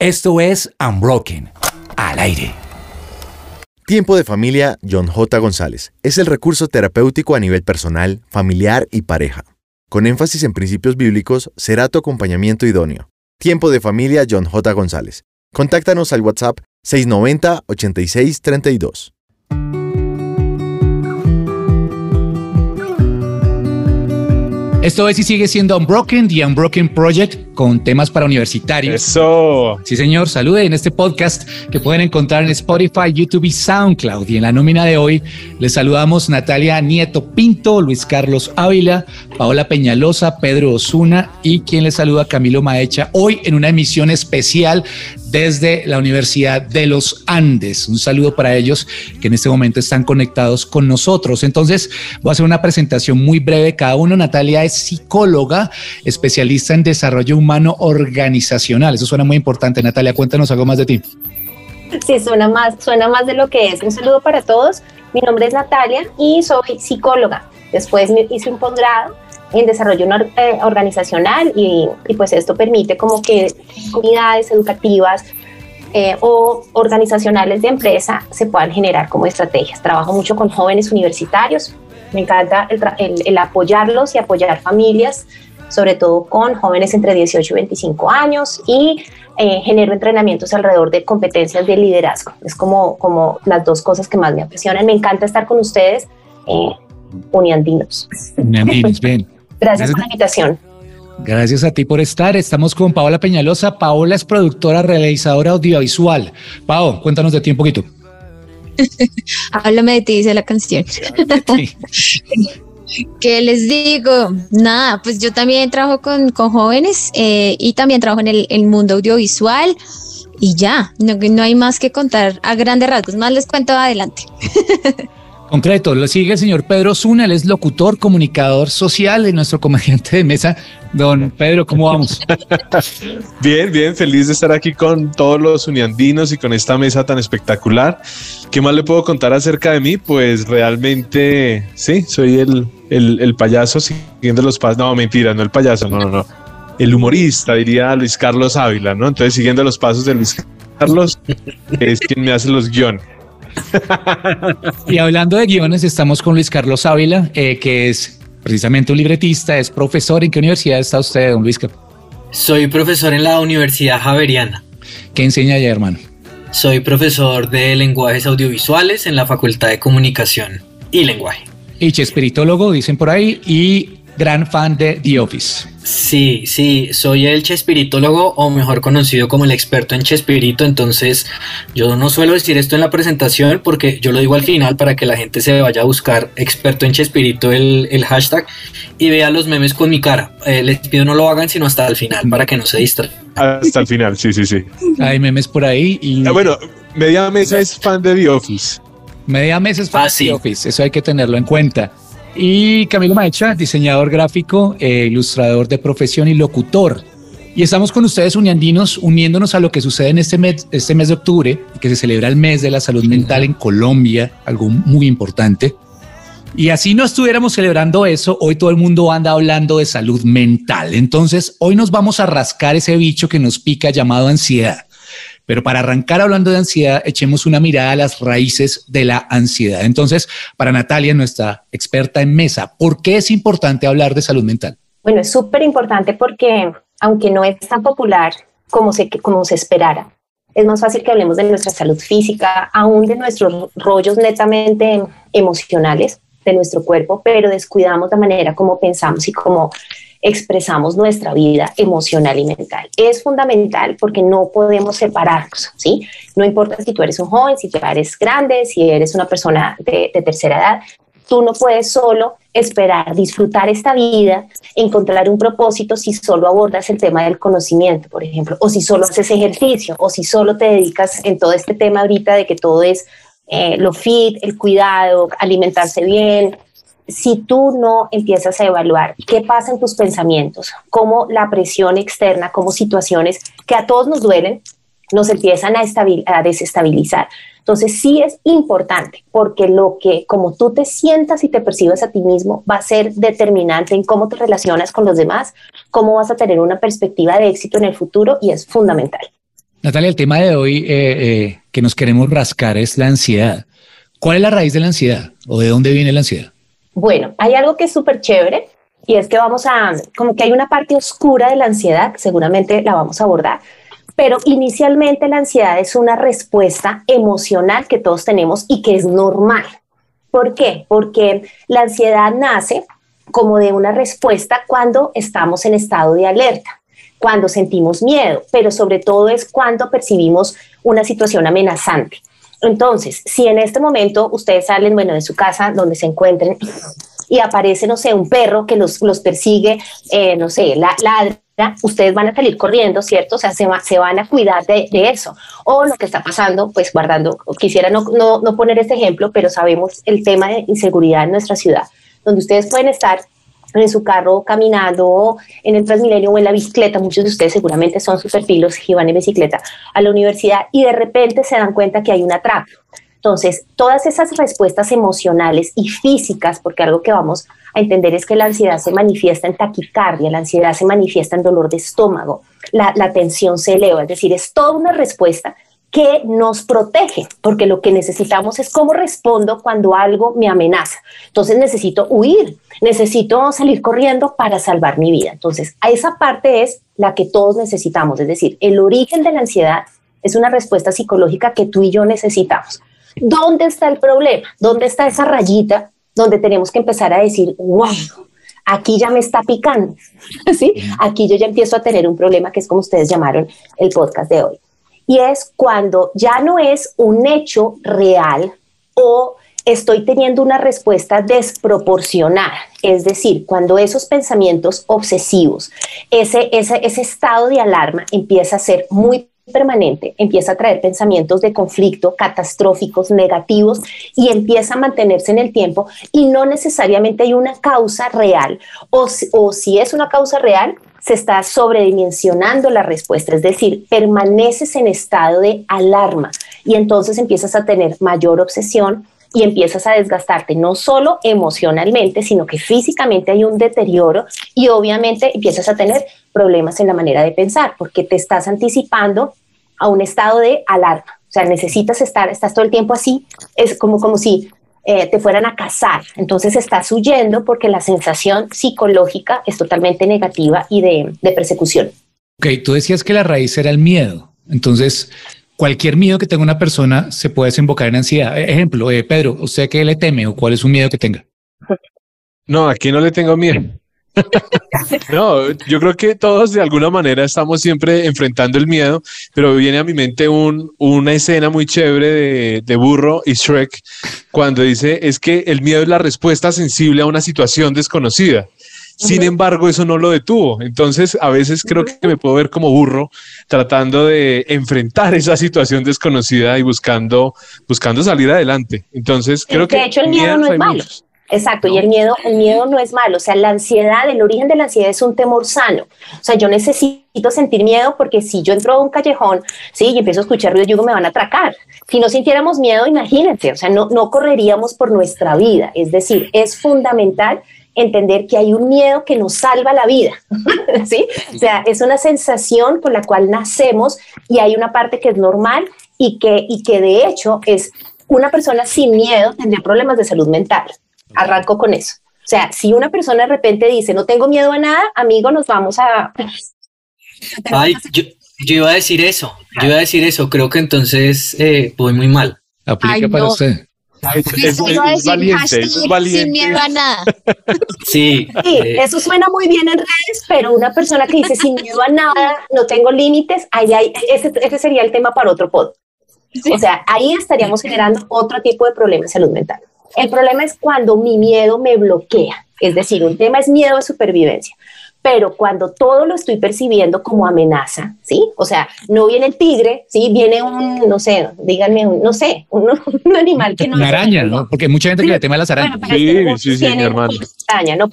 Esto es Unbroken, al aire. Tiempo de familia John J. González es el recurso terapéutico a nivel personal, familiar y pareja. Con énfasis en principios bíblicos, será tu acompañamiento idóneo. Tiempo de familia John J. González. Contáctanos al WhatsApp 690 8632. Esto es y sigue siendo Unbroken, The Unbroken Project, con temas para universitarios. Eso. Sí, señor. Salude en este podcast que pueden encontrar en Spotify, YouTube y SoundCloud. Y en la nómina de hoy les saludamos Natalia Nieto Pinto, Luis Carlos Ávila, Paola Peñalosa, Pedro Osuna y quien les saluda Camilo Maecha. Hoy en una emisión especial desde la Universidad de los Andes. Un saludo para ellos que en este momento están conectados con nosotros. Entonces, voy a hacer una presentación muy breve. Cada uno, Natalia es psicóloga, especialista en desarrollo humano organizacional. Eso suena muy importante. Natalia, cuéntanos algo más de ti. Sí, suena más, suena más de lo que es. Un saludo para todos. Mi nombre es Natalia y soy psicóloga. Después me hice un posgrado en desarrollo eh, organizacional y, pues esto permite como que comunidades educativas eh, o organizacionales de empresa se puedan generar como estrategias. Trabajo mucho con jóvenes universitarios, me encanta el, apoyarlos y apoyar familias, sobre todo con jóvenes entre 18 y 25 años y eh, genero entrenamientos alrededor de competencias de liderazgo. Es como, como las dos cosas que más me apasionan. Me encanta estar con ustedes, uniandinos. Uniandinos, bien. Gracias, por la invitación. Gracias a ti por estar. Estamos con Paola Peñalosa. Paola es productora, realizadora audiovisual. Pao, cuéntanos de ti un poquito. Háblame de ti, dice la canción. ¿Qué les digo? Nada, pues yo también trabajo con, jóvenes eh, y también trabajo en el, mundo audiovisual y ya, no, no hay más que contar a grandes rasgos. Más les cuento adelante. Concreto, lo sigue el señor Pedro Zuna, él es locutor, comunicador social y nuestro comediante de mesa. Don Pedro, ¿cómo vamos? bien, bien, feliz de estar aquí con todos los uniandinos y con esta mesa tan espectacular. ¿Qué más le puedo contar acerca de mí? Pues realmente, sí, soy el, el, payaso siguiendo los pasos. No, mentira, no el payaso, no, no, no. El humorista, diría Luis Carlos Ávila, ¿no? Entonces, siguiendo los pasos de Luis Carlos, es quien me hace los guiones y hablando de guiones, estamos con Luis Carlos Ávila, eh, que es precisamente un libretista, es profesor. ¿En qué universidad está usted, don Luis? Soy profesor en la Universidad Javeriana. ¿Qué enseña allá, hermano? Soy profesor de lenguajes audiovisuales en la Facultad de Comunicación y Lenguaje. Y espiritólogo, dicen por ahí, y gran fan de The Office. Sí, sí, soy el chespiritólogo o mejor conocido como el experto en chespirito, entonces yo no suelo decir esto en la presentación porque yo lo digo al final para que la gente se vaya a buscar experto en chespirito el, el hashtag y vea los memes con mi cara. Eh, les pido no lo hagan sino hasta el final para que no se distraigan. Hasta el final, sí, sí, sí. Hay memes por ahí y... Ah, bueno, Media Mesa es fan de The Office. Media Mesa es fan ah, The Office, eso hay que tenerlo en cuenta. Y Camilo Maecha, diseñador gráfico, eh, ilustrador de profesión y locutor. Y estamos con ustedes, uniandinos, uniéndonos a lo que sucede en este mes, este mes de octubre, que se celebra el mes de la salud mental en Colombia, algo muy importante. Y así no estuviéramos celebrando eso, hoy todo el mundo anda hablando de salud mental. Entonces, hoy nos vamos a rascar ese bicho que nos pica llamado ansiedad. Pero para arrancar hablando de ansiedad, echemos una mirada a las raíces de la ansiedad. Entonces, para Natalia, nuestra experta en mesa, ¿por qué es importante hablar de salud mental? Bueno, es súper importante porque aunque no es tan popular como se, como se esperara, es más fácil que hablemos de nuestra salud física, aún de nuestros rollos netamente emocionales de nuestro cuerpo, pero descuidamos la manera como pensamos y cómo expresamos nuestra vida emocional y mental. Es fundamental porque no podemos separarnos, ¿sí? No importa si tú eres un joven, si ya eres grande, si eres una persona de, tercera edad, tú no puedes solo esperar disfrutar esta vida, encontrar un propósito si solo abordas el tema del conocimiento, por ejemplo, o si solo haces ejercicio, o si solo te dedicas en todo este tema ahorita de que todo es eh, lo fit, el cuidado, alimentarse bien, si tú no empiezas a evaluar qué pasa en tus pensamientos, cómo la presión externa, como situaciones que a todos nos duelen, nos empiezan a, a, desestabilizar. Entonces sí es importante porque lo que como tú te sientas y te percibes a ti mismo va a ser determinante en cómo te relacionas con los demás, cómo vas a tener una perspectiva de éxito en el futuro y es fundamental. Natalia, el tema de hoy eh, eh, que nos queremos rascar es la ansiedad. ¿Cuál es la raíz de la ansiedad o de dónde viene la ansiedad? Bueno, hay algo que es súper chévere y es que vamos a, como que hay una parte oscura de la ansiedad, seguramente la vamos a abordar, pero inicialmente la ansiedad es una respuesta emocional que todos tenemos y que es normal. ¿Por qué? Porque la ansiedad nace como de una respuesta cuando estamos en estado de alerta, cuando sentimos miedo, pero sobre todo es cuando percibimos una situación amenazante. Entonces, si en este momento ustedes salen, bueno, de su casa, donde se encuentren, y aparece, no sé, un perro que los, los persigue, eh, no sé, la, ladra, ustedes van a salir corriendo, ¿cierto? O sea, se, se van a cuidar de, de, eso. O lo que está pasando, pues guardando, quisiera no, no, no poner este ejemplo, pero sabemos el tema de inseguridad en nuestra ciudad, donde ustedes pueden estar en su carro caminando en el Transmilenio o en la bicicleta, muchos de ustedes seguramente son superfilos y van en bicicleta a la universidad y de repente se dan cuenta que hay una atraco. Entonces, todas esas respuestas emocionales y físicas, porque algo que vamos a entender es que la ansiedad se manifiesta en taquicardia, la ansiedad se manifiesta en dolor de estómago, la, la tensión se eleva, es decir, es toda una respuesta que nos protege, porque lo que necesitamos es cómo respondo cuando algo me amenaza. Entonces necesito huir, necesito salir corriendo para salvar mi vida. Entonces, a esa parte es la que todos necesitamos, es decir, el origen de la ansiedad es una respuesta psicológica que tú y yo necesitamos. ¿Dónde está el problema? ¿Dónde está esa rayita donde tenemos que empezar a decir, wow, aquí ya me está picando? ¿Sí? Aquí yo ya empiezo a tener un problema que es como ustedes llamaron el podcast de hoy y es cuando ya no es un hecho real o estoy teniendo una respuesta desproporcionada. Es decir, cuando esos pensamientos obsesivos, ese, ese, ese estado de alarma empieza a ser muy permanente, empieza a traer pensamientos de conflicto catastróficos, negativos y empieza a mantenerse en el tiempo y no necesariamente hay una causa real. O, o si es una causa real, se está sobredimensionando la respuesta, es decir, permaneces en estado de alarma y entonces empiezas a tener mayor obsesión y empiezas a desgastarte no solo emocionalmente, sino que físicamente hay un deterioro y obviamente empiezas a tener problemas en la manera de pensar porque te estás anticipando a un estado de alarma. O sea, necesitas estar, estás todo el tiempo así, es como, como si eh, te fueran a cazar. Entonces estás huyendo porque la sensación psicológica es totalmente negativa y de, de persecución. Ok, tú decías que la raíz era el miedo. Entonces, cualquier miedo que tenga una persona se puede desembocar en ansiedad. E, ejemplo, eh, Pedro, ¿usted qué le teme o cuál es un miedo que tenga? No, aquí no le tengo miedo. no, yo creo que todos de alguna manera estamos siempre enfrentando el miedo, pero viene a mi mente un, una escena muy chévere de, de, Burro y Shrek cuando dice es que el miedo es la respuesta sensible a una situación desconocida. Sin embargo, eso no lo detuvo. Entonces, a veces creo que me puedo ver como burro tratando de enfrentar esa situación desconocida y buscando, buscando salir adelante. Entonces, creo que... De hecho, el miedo no es malo. Exacto, y el miedo, el miedo no es malo, o sea, la ansiedad, el origen de la ansiedad es un temor sano. O sea, yo necesito sentir miedo porque si yo entro a un callejón, sí, y empiezo a escuchar ruido, yo digo, me van a atracar. Si no sintiéramos miedo, imagínense, o sea, no, no correríamos por nuestra vida. Es decir, es fundamental entender que hay un miedo que nos salva la vida, ¿sí? O sea, es una sensación con la cual nacemos y hay una parte que es normal y que, y que de hecho es una persona sin miedo tendría problemas de salud mental. Arranco con eso. O sea, si una persona de repente dice, no tengo miedo a nada, amigo, nos vamos a... Ay, yo, iba a decir eso, yo iba a decir eso, creo que entonces eh, voy muy mal. Aplica para usted. Es, valiente, es valiente. Sin miedo a nada. Sí. Sí, eh, eso suena muy bien en redes, pero una persona que dice sin miedo a nada, no tengo límites, ahí, ahí, ese, ese sería el tema para otro pod. Sí. O sea, ahí estaríamos generando otro tipo de problema de salud mental. El problema es cuando mi miedo me bloquea. Es decir, un tema es miedo de supervivencia, pero cuando todo lo estoy percibiendo como amenaza, ¿sí? O sea, no viene el tigre, ¿sí? Viene un, no sé, díganme, un, no sé, un, un animal que no... Una araña, ¿no? Porque mucha gente sí. que le teme a las arañas. Bueno, sí, sí, sí, mi hermano. Araña, ¿no?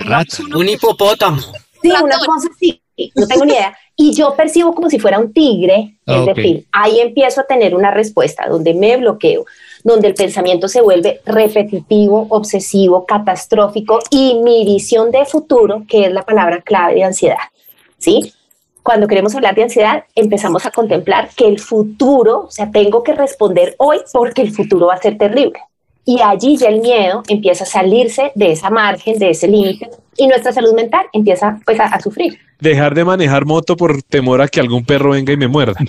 Un hipopótamo. Sí, una cosa así, no tengo ni idea. Y yo percibo como si fuera un tigre, es okay. decir, ahí empiezo a tener una respuesta donde me bloqueo donde el pensamiento se vuelve repetitivo, obsesivo, catastrófico y mi visión de futuro, que es la palabra clave de ansiedad. ¿Sí? cuando queremos hablar de ansiedad, empezamos a contemplar que el futuro, o sea, tengo que responder hoy porque el futuro va a ser terrible. Y allí ya el miedo empieza a salirse de esa margen, de ese límite, y nuestra salud mental empieza pues a, sufrir. Dejar de manejar moto por temor a que algún perro venga y me muerda.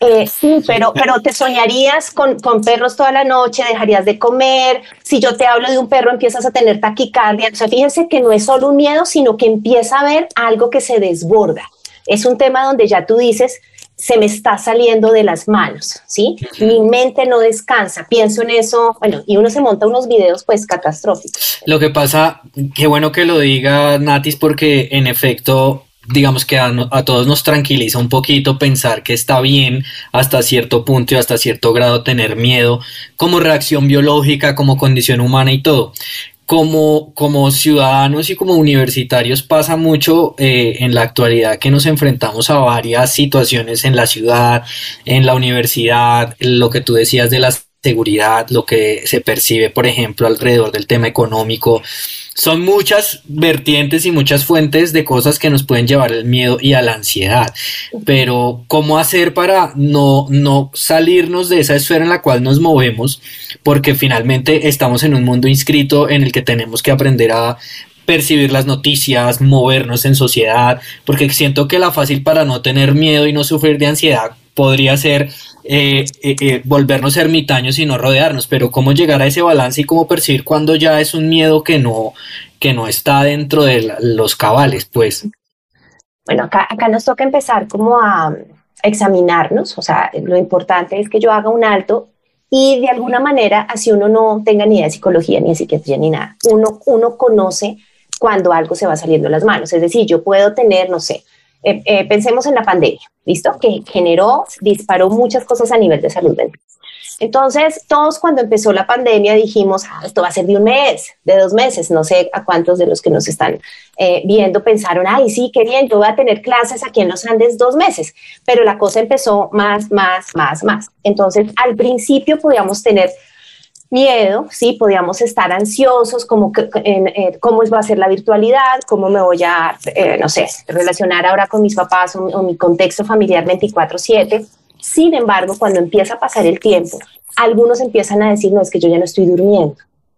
Eh, sí, pero, pero te soñarías con, con, perros toda la noche, dejarías de comer. Si yo te hablo de un perro, empiezas a tener taquicardia. O sea, fíjense que no es solo un miedo, sino que empieza a haber algo que se desborda. Es un tema donde ya tú dices, se me está saliendo de las manos, ¿sí? Mi mente no descansa, pienso en eso, bueno, y uno se monta unos videos pues catastróficos. Lo que pasa, qué bueno que lo diga Natis, porque en efecto digamos que a, todos nos tranquiliza un poquito pensar que está bien hasta cierto punto y hasta cierto grado tener miedo como reacción biológica, como condición humana y todo. Como, como ciudadanos y como universitarios pasa mucho eh, en la actualidad que nos enfrentamos a varias situaciones en la ciudad, en la universidad, lo que tú decías de la seguridad, lo que se percibe, por ejemplo, alrededor del tema económico, son muchas vertientes y muchas fuentes de cosas que nos pueden llevar al miedo y a la ansiedad. Pero, ¿cómo hacer para no, no salirnos de esa esfera en la cual nos movemos? Porque finalmente estamos en un mundo inscrito en el que tenemos que aprender a percibir las noticias, movernos en sociedad, porque siento que la fácil para no tener miedo y no sufrir de ansiedad podría ser eh, eh, eh, volvernos ermitaños y no rodearnos, pero cómo llegar a ese balance y cómo percibir cuando ya es un miedo que no, que no está dentro de los cabales, pues. Bueno, acá, acá nos toca empezar como a examinarnos, o sea, lo importante es que yo haga un alto y de alguna manera, así uno no tenga ni idea de psicología, ni de psiquiatría, ni nada, uno, uno conoce cuando algo se va saliendo de las manos, es decir, yo puedo tener, no sé, eh, eh, pensemos en la pandemia, ¿listo? Que generó, disparó muchas cosas a nivel de salud mental. Entonces, todos cuando empezó la pandemia dijimos, ah, esto va a ser de un mes, de dos meses, no sé a cuántos de los que nos están eh, viendo pensaron, ay, sí, qué bien, yo voy a tener clases aquí en los Andes dos meses, pero la cosa empezó más, más, más, más. Entonces, al principio podíamos tener miedo, sí, podíamos estar ansiosos, como en, eh, cómo va a ser la virtualidad, cómo me voy a, eh, no sé, relacionar ahora con mis papás o, mi contexto familiar 24/7. Sin embargo, cuando empieza a pasar el tiempo, algunos empiezan a decir, no, es que yo ya no estoy durmiendo,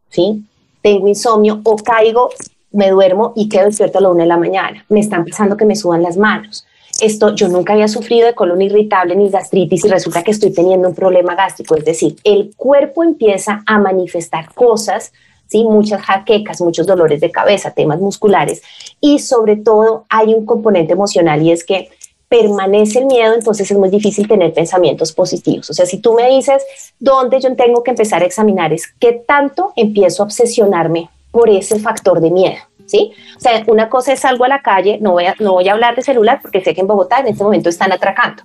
¿sí? Tengo insomnio o caigo, me duermo y quedo despierto a la una de la mañana. Me está empezando que me suban las manos esto yo nunca había sufrido de colon irritable ni gastritis y resulta que estoy teniendo un problema gástrico, es decir, el cuerpo empieza a manifestar cosas, ¿sí? muchas jaquecas, muchos dolores de cabeza, temas musculares y sobre todo hay un componente emocional y es que permanece el miedo, entonces es muy difícil tener pensamientos positivos. O sea, si tú me dices dónde yo tengo que empezar a examinar es qué tanto empiezo a obsesionarme por ese factor de miedo. ¿Sí? O sea, una cosa es salgo a la calle, no voy a, no voy a hablar de celular porque sé que en Bogotá en este momento están atracando,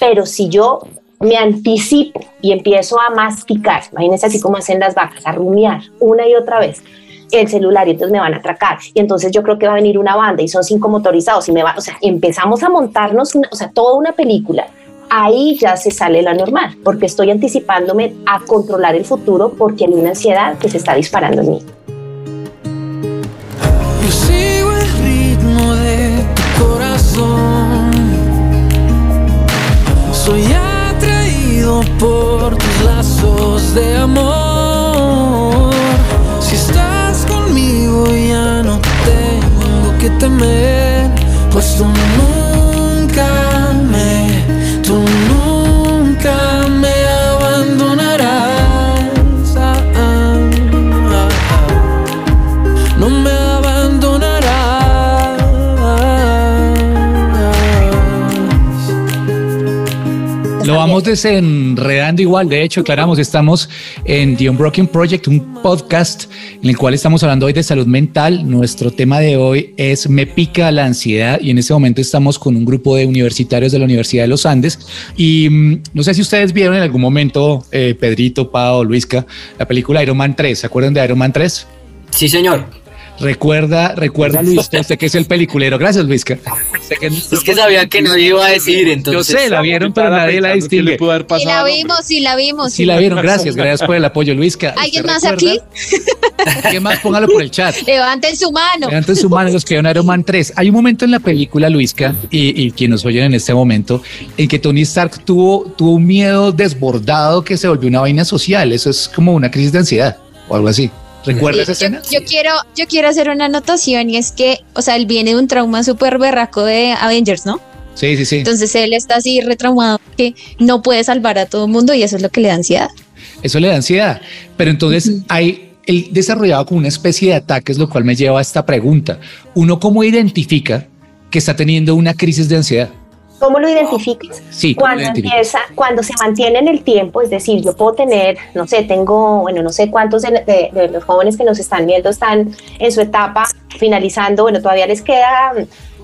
pero si yo me anticipo y empiezo a masticar, imagínense así como hacen las vacas, a rumiar una y otra vez el celular y entonces me van a atracar y entonces yo creo que va a venir una banda y son cinco motorizados y me va, o sea, empezamos a montarnos, o sea, toda una película. Ahí ya se sale la normal, porque estoy anticipándome a controlar el futuro porque hay una ansiedad que se está disparando en mí. Soy atraído por tus lazos de amor. Si estás conmigo ya no tengo que temer, pues tú nunca Lo vamos desenredando igual. De hecho, aclaramos, estamos en The Unbroken Project, un podcast en el cual estamos hablando hoy de salud mental. Nuestro tema de hoy es Me pica la ansiedad y en este momento estamos con un grupo de universitarios de la Universidad de los Andes. Y mm, no sé si ustedes vieron en algún momento, eh, Pedrito, Pau, Luisca, la película Iron Man 3. ¿Se acuerdan de Iron Man 3? Sí, señor. Recuerda, recuerda Luis, usted que es el peliculero. Gracias, Luisca. es que sabía que no iba a decir, entonces. Yo sé, la vieron, pero nadie la distingue. Sí la vimos, sí la vimos. Sí la vieron, gracias, gracias por el apoyo, Luisca. ¿Alguien más aquí? ¿Qué más? Póngalo por el chat. Levanten su mano. Levanten su mano los que vieron Iron Man 3. Hay un momento en la película, Luisca, y, y quienes nos oyen en este momento, en que Tony Stark tuvo, tuvo un miedo desbordado que se volvió una vaina social. Eso es como una crisis de ansiedad o algo así. ¿Recuerdas esa escena? Yo, quiero, yo quiero hacer una anotación y es que, o sea, él viene de un trauma súper berraco de Avengers, ¿no? Sí, sí, sí. Entonces él está así retraumado que no puede salvar a todo el mundo y eso es lo que le da ansiedad. Eso le da ansiedad. Pero entonces hay él desarrollado como una especie de ataques, lo cual me lleva a esta pregunta. ¿Uno cómo identifica que está teniendo una crisis de ansiedad? ¿Cómo lo identificas? Sí, cuando empieza, cuando se mantiene en el tiempo, es decir, yo puedo tener, no sé, tengo, bueno, no sé cuántos de, los jóvenes que nos están viendo están en su etapa finalizando, bueno, todavía les queda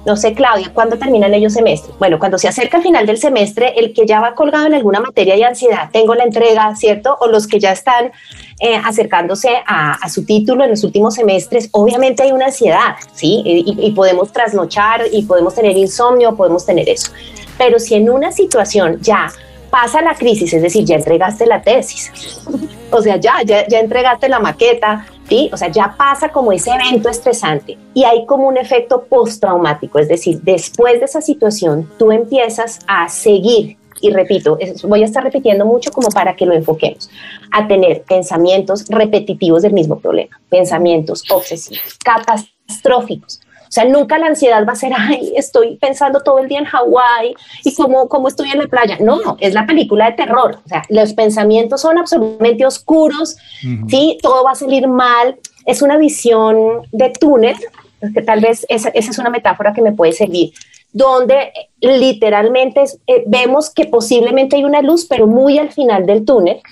no sé, Claudia, ¿cuándo terminan ellos semestre? Bueno, cuando se acerca el final del semestre, el que ya va colgado en alguna materia y ansiedad, tengo la entrega, ¿cierto? O los que ya están eh, acercándose a, su título en los últimos semestres, obviamente hay una ansiedad, ¿sí? Y, podemos trasnochar y podemos tener insomnio, podemos tener eso. Pero si en una situación ya pasa la crisis, es decir, ya entregaste la tesis, o sea, ya, ya, ya entregaste la maqueta, O sea, ya pasa como ese evento estresante y hay como un efecto postraumático, es decir, después de esa situación tú empiezas a seguir y repito, voy a estar repitiendo mucho como para que lo enfoquemos, a tener pensamientos repetitivos del mismo problema, pensamientos obsesivos, catastróficos. O sea, nunca la ansiedad va a ser, ay, estoy pensando todo el día en Hawái y cómo, cómo estoy en la playa. No, es la película de terror. O sea, los pensamientos son absolutamente oscuros, ¿sí? Todo va a salir mal. Es una visión de túnel, que tal vez esa, esa es una metáfora que me puede servir donde literalmente eh, vemos que posiblemente hay una luz, pero muy al final del túnel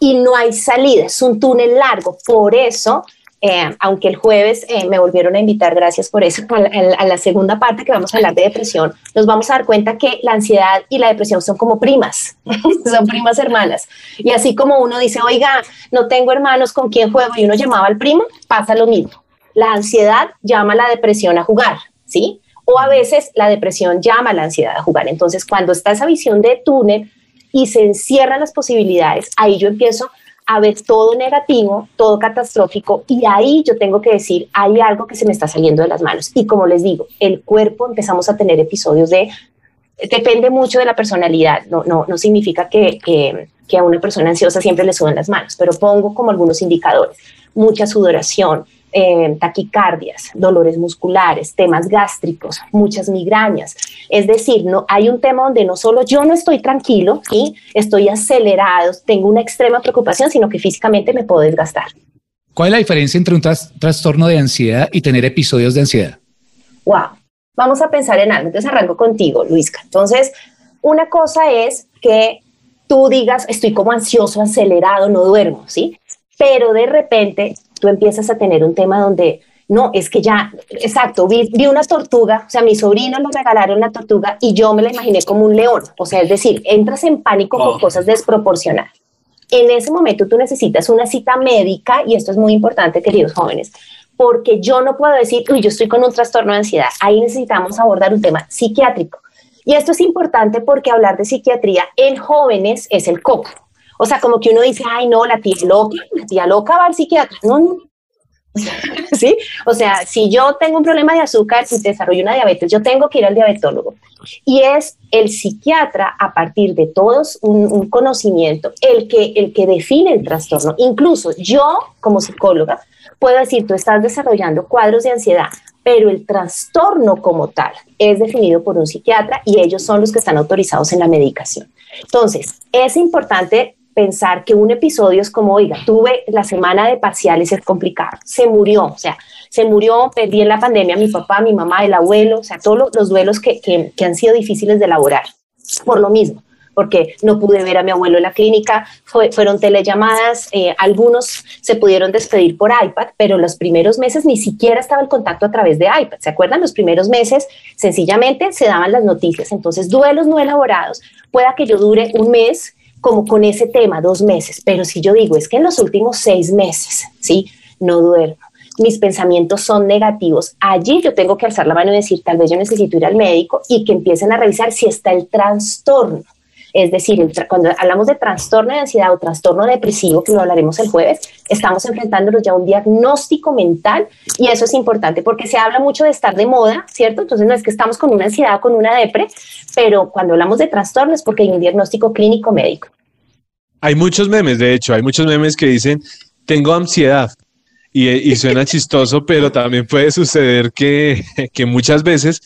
y no hay salida, es un túnel largo. Por eso, eh, aunque el jueves eh, me volvieron a invitar, gracias por eso, a la, segunda parte que vamos a hablar de depresión, nos vamos a dar cuenta que la ansiedad y la depresión son como primas, son primas hermanas. Y así como uno dice, oiga, no tengo hermanos con quien juego y uno llamaba al primo, pasa lo mismo. La ansiedad llama a la depresión a jugar, ¿sí? O a veces la depresión llama a la ansiedad a jugar. Entonces, cuando está esa visión de túnel y se encierran las posibilidades, ahí yo empiezo a ver todo negativo, todo catastrófico, y ahí yo tengo que decir, hay algo que se me está saliendo de las manos. Y como les digo, el cuerpo empezamos a tener episodios de, depende mucho de la personalidad, no, no, no significa que, que, que a una persona ansiosa siempre le suben las manos, pero pongo como algunos indicadores, mucha sudoración, eh, taquicardias, dolores musculares, temas gástricos, muchas migrañas. Es decir, no, hay un tema donde no solo yo no estoy tranquilo y estoy acelerado, tengo una extrema preocupación, sino que físicamente me puedo desgastar. ¿Cuál es la diferencia entre un trastorno de ansiedad y tener episodios de ansiedad? Wow, vamos a pensar en algo. Entonces arranco contigo, Luisca. Entonces, una cosa es que tú digas, estoy como ansioso, acelerado, no duermo, ¿sí? Pero de repente tú empiezas a tener un tema donde, no, es que ya, exacto, vi, vi una tortuga, o sea, mi sobrino le regalaron una tortuga y yo me la imaginé como un león, o sea, es decir, entras en pánico por cosas desproporcionadas. En ese momento tú necesitas una cita médica y esto es muy importante, queridos jóvenes, porque yo no puedo decir, uy, yo estoy con un trastorno de ansiedad. Ahí necesitamos abordar un tema psiquiátrico. Y esto es importante porque hablar de psiquiatría en jóvenes es el coco. O sea, como que uno dice, ay, no, la tía loca, la tía loca va al psiquiatra. No, no. ¿Sí? O sea, si yo tengo un problema de azúcar y desarrollo una diabetes, yo tengo que ir al diabetólogo. Y es el psiquiatra, a partir de todos un, conocimiento, el que, el que define el trastorno. Incluso yo, como psicóloga, puedo decir, tú estás desarrollando cuadros de ansiedad, pero el trastorno como tal es definido por un psiquiatra y ellos son los que están autorizados en la medicación. Entonces, es importante pensar que un episodio es como, oiga, tuve la semana de parciales, es complicado, se murió, o sea, se murió, perdí en la pandemia a mi papá, mi mamá, el abuelo, o sea, todos los duelos que, que, han sido difíciles de elaborar, por lo mismo porque no pude ver a mi abuelo en la clínica, fue, fueron telellamadas, eh, algunos se pudieron despedir por iPad, pero los primeros meses ni siquiera estaba el contacto a través de iPad. ¿Se acuerdan? Los primeros meses sencillamente se daban las noticias. Entonces, duelos no elaborados, pueda que yo dure un mes como con ese tema, dos meses, pero si yo digo, es que en los últimos seis meses, ¿sí? No duermo. mis pensamientos son negativos, allí yo tengo que alzar la mano y decir, tal vez yo necesito ir al médico y que empiecen a revisar si está el trastorno. Es decir, cuando hablamos de trastorno de ansiedad o trastorno depresivo, que lo hablaremos el jueves, estamos enfrentándonos ya a un diagnóstico mental y eso es importante porque se habla mucho de estar de moda, ¿cierto? Entonces no es que estamos con una ansiedad o con una depre, pero cuando hablamos de trastorno es porque hay un diagnóstico clínico médico. Hay muchos memes, de hecho, hay muchos memes que dicen, tengo ansiedad. Y, suena chistoso, pero también puede suceder que, que muchas veces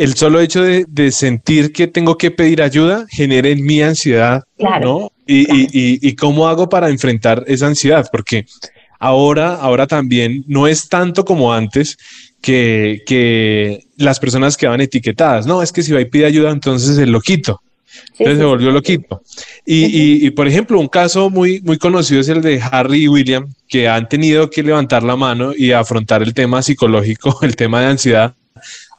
el solo hecho de, sentir que tengo que pedir ayuda genera en mi ansiedad, ¿no? Y, cómo hago para enfrentar esa ansiedad, porque ahora, ahora también no es tanto como antes que, que las personas quedaban etiquetadas, no, es que si va y pide ayuda, entonces es loquito. Entonces se volvió loquito. Y, y, por ejemplo, un caso muy, muy conocido es el de Harry y William, que han tenido que levantar la mano y afrontar el tema psicológico, el tema de ansiedad,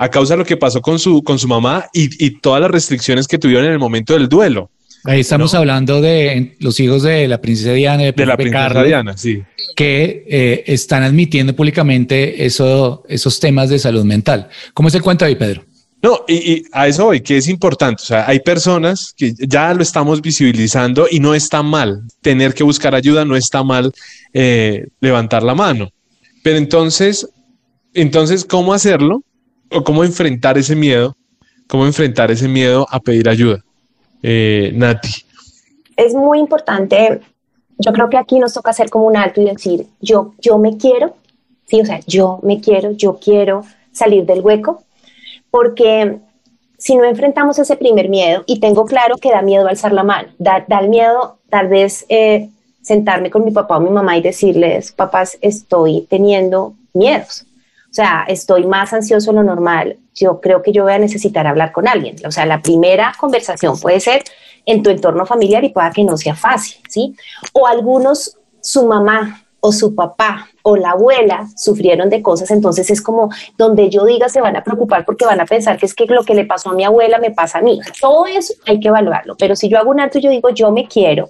a causa de lo que pasó con su, con su mamá y, todas las restricciones que tuvieron en el momento del duelo. Ahí estamos hablando de los hijos de la princesa Diana, de, la princesa Diana, sí. Que eh, están admitiendo públicamente eso, esos temas de salud mental. ¿Cómo es el cuento ahí, Pedro? No, y, a eso hoy, que es importante. O sea, hay personas que ya lo estamos visibilizando y no está mal tener que buscar ayuda, no está mal eh, levantar la mano. Pero entonces, entonces, ¿cómo hacerlo? O cómo enfrentar ese miedo, cómo enfrentar ese miedo a pedir ayuda. Eh, Nati. Es muy importante, yo creo que aquí nos toca hacer como un alto y decir, yo, yo me quiero, sí, o sea, yo me quiero, yo quiero salir del hueco, porque si no enfrentamos ese primer miedo, y tengo claro que da miedo alzar la mano, da, da el miedo tal vez eh, sentarme con mi papá o mi mamá y decirles, papás, estoy teniendo miedos, o sea, estoy más ansioso de lo normal, yo creo que yo voy a necesitar hablar con alguien. O sea, la primera conversación puede ser en tu entorno familiar y pueda que no sea fácil, ¿sí? O algunos, su mamá o su papá o la abuela sufrieron de cosas, entonces es como donde yo diga se van a preocupar porque van a pensar que es que lo que le pasó a mi abuela me pasa a mí. todo eso hay que evaluarlo, pero si yo hago un alto y yo digo yo me quiero, o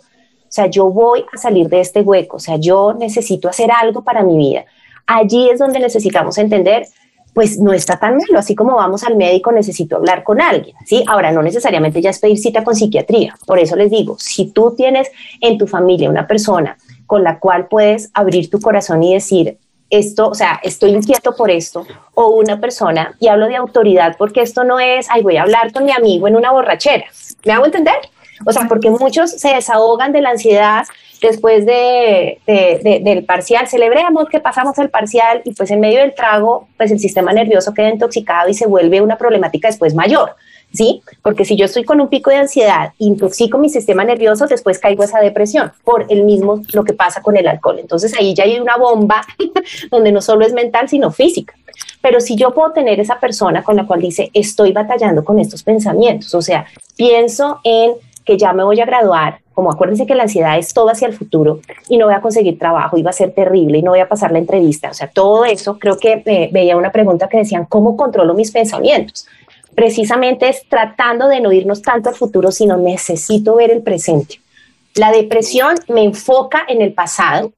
sea, yo voy a salir de este hueco, o sea, yo necesito hacer algo para mi vida allí es donde necesitamos entender, pues no está tan malo, así como vamos al médico necesito hablar con alguien, ¿sí? Ahora, no necesariamente ya es pedir cita con psiquiatría, por eso les digo, si tú tienes en tu familia una persona con la cual puedes abrir tu corazón y decir, esto, o sea, estoy inquieto por esto, o una persona, y hablo de autoridad porque esto no es, ay, voy a hablar con mi amigo en una borrachera, ¿me hago entender? O sea, porque muchos se desahogan de la ansiedad después de, del parcial, celebremos que pasamos el parcial y pues en medio del trago, pues el sistema nervioso queda intoxicado y se vuelve una problemática después mayor. ¿Sí? Porque si yo estoy con un pico de ansiedad, intoxico mi sistema nervioso, después caigo esa depresión por el mismo lo que pasa con el alcohol. Entonces ahí ya hay una bomba donde no solo es mental, sino física. Pero si yo puedo tener esa persona con la cual dice, estoy batallando con estos pensamientos, o sea, pienso en que ya me voy a graduar, como acuérdense que la ansiedad es todo hacia el futuro y no voy a conseguir trabajo y va a ser terrible y no voy a pasar la entrevista, o sea, todo eso, creo que eh, veía una pregunta que decían, ¿cómo controlo mis pensamientos? Precisamente es tratando de no irnos tanto al futuro, sino necesito ver el presente. La depresión me enfoca en el pasado,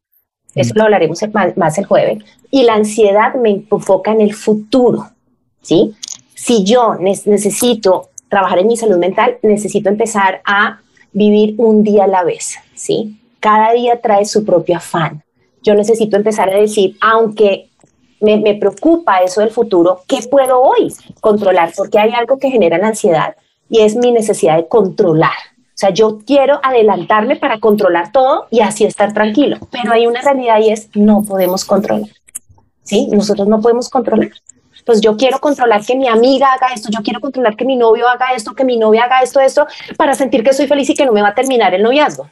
eso lo hablaremos más el jueves, y la ansiedad me enfoca en el futuro, ¿sí? Si yo necesito trabajar en mi salud mental, necesito empezar a vivir un día a la vez, ¿sí? Cada día trae su propio afán. Yo necesito empezar a decir, aunque me, preocupa eso del futuro, ¿qué puedo hoy controlar? Porque hay algo que genera la ansiedad y es mi necesidad de controlar. O sea, yo quiero adelantarme para controlar todo y así estar tranquilo, pero hay una realidad y es no podemos controlar. ¿Sí? Nosotros no podemos controlar pues yo quiero controlar que mi amiga haga esto, yo quiero controlar que mi novio haga esto, que mi novia haga esto, esto, para sentir que soy feliz y que no me va a terminar el noviazgo.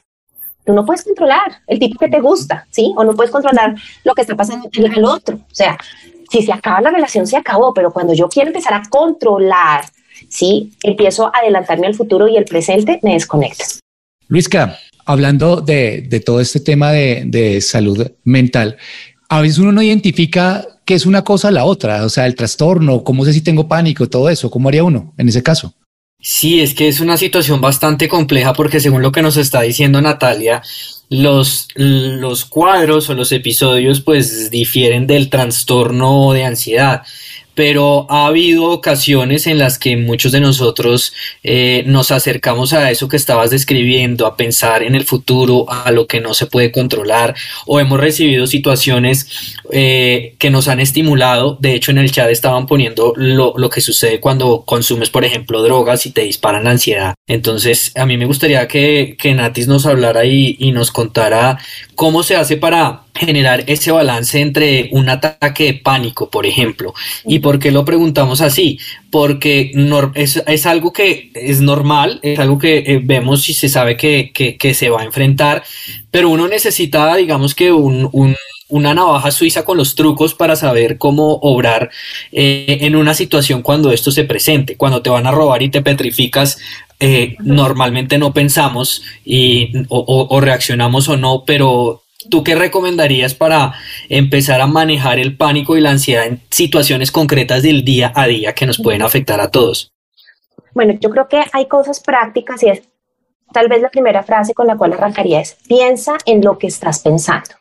Tú no puedes controlar el tipo que te gusta, ¿sí? O no puedes controlar lo que está pasando en el otro. O sea, si se acaba la relación, se acabó, pero cuando yo quiero empezar a controlar, ¿sí? Empiezo a adelantarme al futuro y el presente me desconecta. Luisca, hablando de, todo este tema de salud mental, a veces uno no identifica es una cosa la otra, o sea, el trastorno, cómo sé si tengo pánico, todo eso, ¿cómo haría uno en ese caso? Sí, es que es una situación bastante compleja porque según lo que nos está diciendo Natalia, los, los cuadros o los episodios pues difieren del trastorno de ansiedad pero ha habido ocasiones en las que muchos de nosotros eh, nos acercamos a eso que estabas describiendo, a pensar en el futuro, a lo que no se puede controlar, o hemos recibido situaciones eh, que nos han estimulado. De hecho, en el chat estaban poniendo lo, que sucede cuando consumes, por ejemplo, drogas y te disparan la ansiedad. Entonces, a mí me gustaría que, que Natis nos hablara y, y nos contara cómo se hace para generar ese balance entre un ataque de pánico, por ejemplo. ¿Y por qué lo preguntamos así? Porque es, algo que es normal, es algo que eh, vemos y se sabe que, se va a enfrentar, pero uno necesita, digamos que una navaja suiza con los trucos para saber cómo obrar eh, en una situación cuando esto se presente, cuando te van a robar y te petrificas. Eh, normalmente no pensamos y, o reaccionamos o no, pero ¿Tú qué recomendarías para empezar a manejar el pánico y la ansiedad en situaciones concretas del día a día que nos pueden afectar a todos? Bueno, yo creo que hay cosas prácticas y es tal vez la primera frase con la cual arrancaría es piensa en lo que estás pensando.